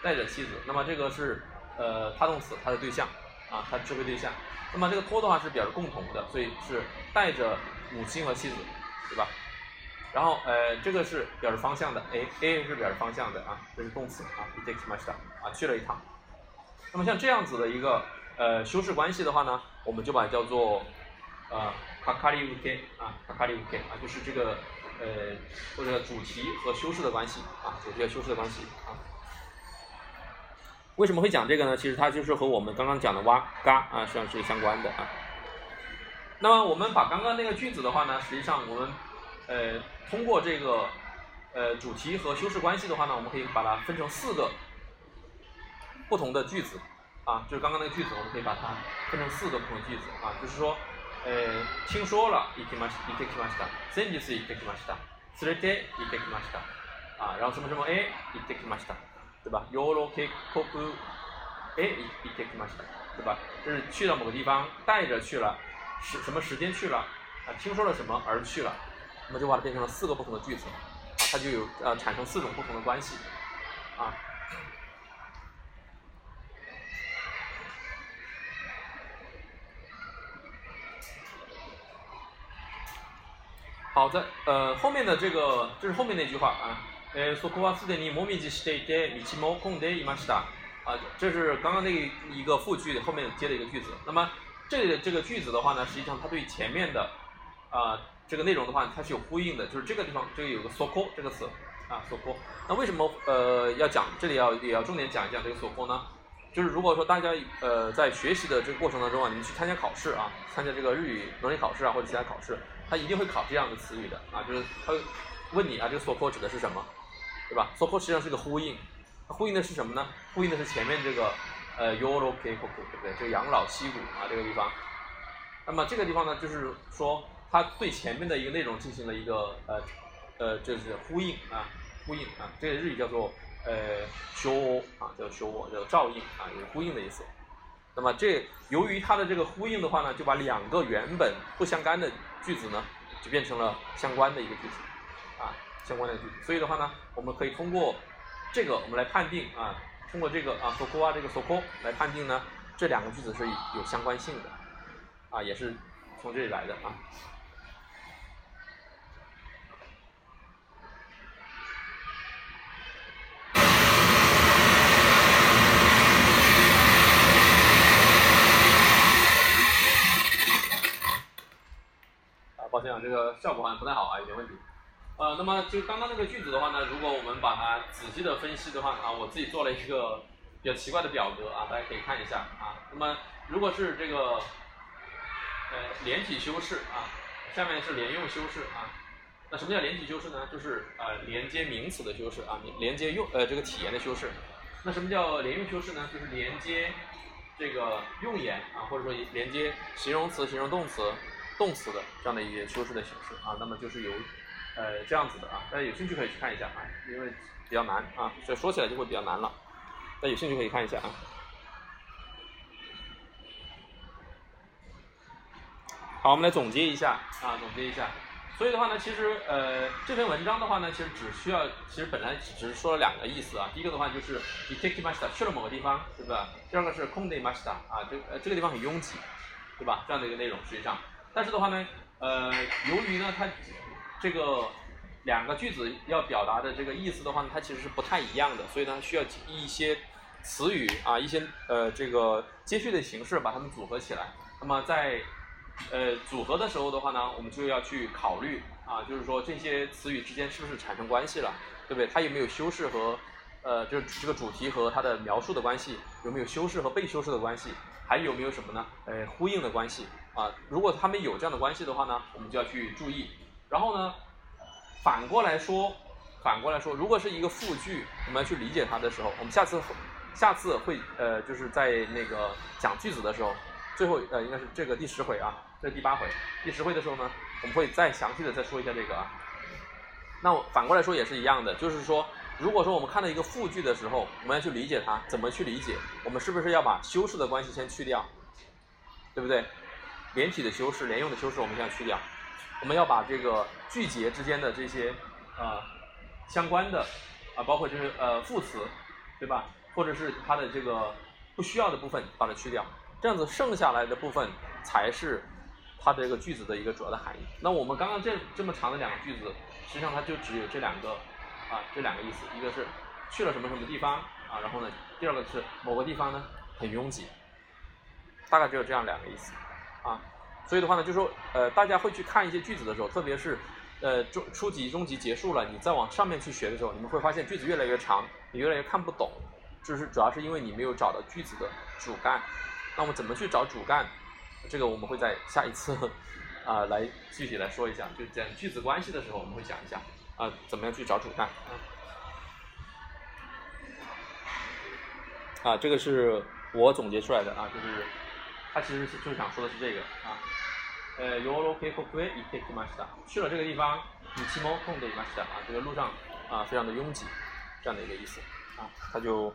带着妻子，那么这个是呃他动词，它的对象啊，它指挥对象。那么这个托的话是表示共同的，所以是带着母亲和妻子，对吧？然后呃，这个是表示方向的，a a 是表示方向的啊，这是动词啊 i t a k e m a s h 啊，去了一趟。那么像这样子的一个呃修饰关系的话呢，我们就把它叫做呃 kakari uke 啊，kakariuk 啊，就是这个呃或者主题和修饰的关系啊，主题和修饰的关系啊。为什么会讲这个呢？其实它就是和我们刚刚讲的哇嘎啊实际上是相关的啊。那么我们把刚刚那个句子的话呢，实际上我们呃。通过这个呃主题和修饰关系的话呢，我们可以把它分成四个不同的句子啊，就是刚刚那个句子，我们可以把它分成四个不同句子啊，就是说呃听说了行きまし行ってきました，先日行ってきました，連れて行ってきました啊，然后什么什么え行ってきました，对吧？ヨーロケコプえ行ってきました，对吧？这是去了某个地方，带着去了，时什么时间去了啊？听说了什么而去了？那么就把它变成了四个不同的句子，啊，它就有呃产生四种不同的关系，啊。 好在呃后面的这个这是后面那句话啊，呃，そこはすでにもみじしていて道も混んでいました，啊，这是刚刚那一个副句后面接的一个句子。那么这里的这个句子的话呢，实际上它对前面的啊。这个内容的话，它是有呼应的，就是这个地方这个有个 soko 这个词啊，soko。那为什么呃要讲这里要也要重点讲一讲这个 soko 呢？就是如果说大家呃在学习的这个过程当中啊，你们去参加考试啊，参加这个日语能力考试啊或者其他考试， 他一定会考这样的词语的啊，就是他问你啊，这个 soko 指的是什么，对吧？soko 实际上是个呼应，呼应的是什么呢？呼应的是前面这个呃 yoro ke koku，对不对？这个养老溪谷啊这个地方。那么这个地方呢，就是说。它对前面的一个内容进行了一个呃呃，就是呼应啊，呼应啊，这个日语叫做呃修啊，叫修叫照应啊，有呼应的意思。那么这由于它的这个呼应的话呢，就把两个原本不相干的句子呢，就变成了相关的一个句子啊，相关的句子。所以的话呢，我们可以通过这个我们来判定啊，通过这个啊 s o k o 啊这个 s o k o 来判定呢，这两个句子是有相关性的啊，也是从这里来的啊。这样这个效果好像不太好啊，有点问题。呃，那么就刚刚那个句子的话呢，如果我们把它仔细的分析的话啊，我自己做了一个比较奇怪的表格啊，大家可以看一下啊。那么如果是这个呃连体修饰啊，下面是连用修饰啊。那什么叫连体修饰呢？就是呃连接名词的修饰啊，连接用呃这个体言的修饰。那什么叫连用修饰呢？就是连接这个用言啊，或者说连接形容词、形容动词。动词的这样的一些修饰的形式啊，那么就是由呃这样子的啊，大家有兴趣可以去看一下啊，因为比较难啊，所以说起来就会比较难了。大家有兴趣可以看一下啊。好，我们来总结一下啊，总结一下。所以的话呢，其实呃这篇文章的话呢，其实只需要，其实本来只是说了两个意思啊。第一个的话就是你 take m a s t a 去了某个地方，对吧？第二个是空 o m a s t a 啊，这呃这个地方很拥挤，对吧？这样的一个内容实际上。但是的话呢，呃，由于呢，它这个两个句子要表达的这个意思的话呢，它其实是不太一样的，所以呢，需要一些词语啊，一些呃这个接续的形式，把它们组合起来。那么在呃组合的时候的话呢，我们就要去考虑啊，就是说这些词语之间是不是产生关系了，对不对？它有没有修饰和呃就是这个主题和它的描述的关系，有没有修饰和被修饰的关系，还有没有什么呢？呃，呼应的关系啊。如果它们有这样的关系的话呢，我们就要去注意。然后呢，反过来说，反过来说，如果是一个复句，我们要去理解它的时候，我们下次下次会呃就是在那个讲句子的时候，最后呃应该是这个第十回啊，这是第八回，第十回的时候呢，我们会再详细的再说一下这个啊。那我反过来说也是一样的，就是说，如果说我们看到一个复句的时候，我们要去理解它，怎么去理解？我们是不是要把修饰的关系先去掉，对不对？连体的修饰、连用的修饰，我们现在去掉。我们要把这个句节之间的这些呃相关的啊，包括就是呃副词，对吧？或者是它的这个不需要的部分，把它去掉，这样子剩下来的部分才是它这个句子的一个主要的含义。那我们刚刚这这么长的两个句子，实际上它就只有这两个啊，这两个意思，一个是去了什么什么地方啊，然后呢，第二个是某个地方呢很拥挤，大概只有这样两个意思啊。所以的话呢，就说呃，大家会去看一些句子的时候，特别是呃中初级、中级结束了，你再往上面去学的时候，你们会发现句子越来越长，你越来越看不懂，就是主要是因为你没有找到句子的主干。那我们怎么去找主干？这个我们会在下一次啊来具体来说一下，就讲句子关系的时候，我们会讲一下啊怎么样去找主干啊。啊，这个是我总结出来的啊，就是他其实是就想说的是这个啊。呃，ヨーロケ国へ行ってきました。去了这个地方，道も混んでいました啊，这个路上啊非常的拥挤，这样的一个意思啊，它就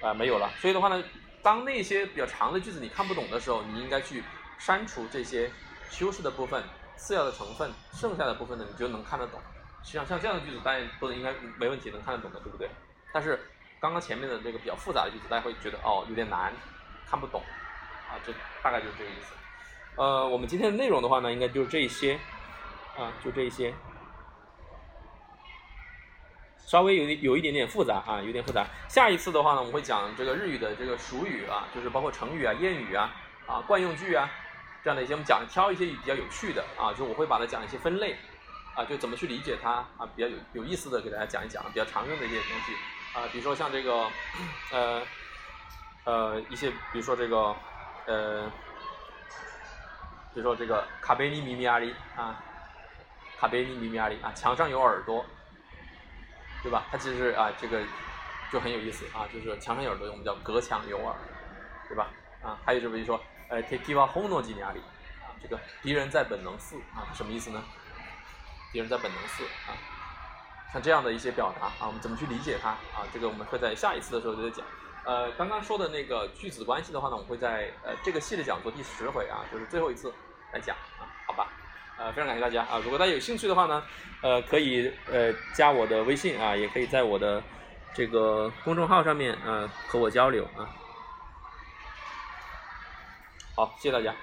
啊没有了。所以的话呢，当那些比较长的句子你看不懂的时候，你应该去删除这些修饰的部分、次要的成分，剩下的部分呢，你就能看得懂。实际上像这样的句子，大家都应该没问题能看得懂的，对不对？但是刚刚前面的这个比较复杂的句子，大家会觉得哦有点难，看不懂 啊，这大概就是这个意思。呃，我们今天的内容的话呢，应该就是这一些，啊，就这一些，稍微有有一点点复杂啊，有点复杂。下一次的话呢，我们会讲这个日语的这个俗语啊，就是包括成语啊、谚语啊、啊惯用句啊这样的一些，我们讲挑一些比较有趣的啊，就我会把它讲一些分类啊，就怎么去理解它啊，比较有有意思的给大家讲一讲，比较常用的一些东西啊，比如说像这个呃呃一些，比如说这个呃。比如说这个卡贝尼米米阿里啊，卡贝尼米米阿里啊，墙上有耳朵，对吧？它其实啊，这个就很有意思啊，就是墙上有耳朵，我们叫隔墙有耳，对吧？啊，还有就是比如说，呃，tekiwa hono ji ni 啊，这个敌人在本能寺啊，什么意思呢？敌人在本能寺啊，像这样的一些表达啊，我们怎么去理解它啊？这个我们会在下一次的时候再讲。呃，刚刚说的那个句子关系的话呢，我会在呃这个系列讲座第十回啊，就是最后一次来讲啊，好吧？呃，非常感谢大家啊！如果大家有兴趣的话呢，呃，可以呃加我的微信啊，也可以在我的这个公众号上面啊和我交流啊。好，谢谢大家。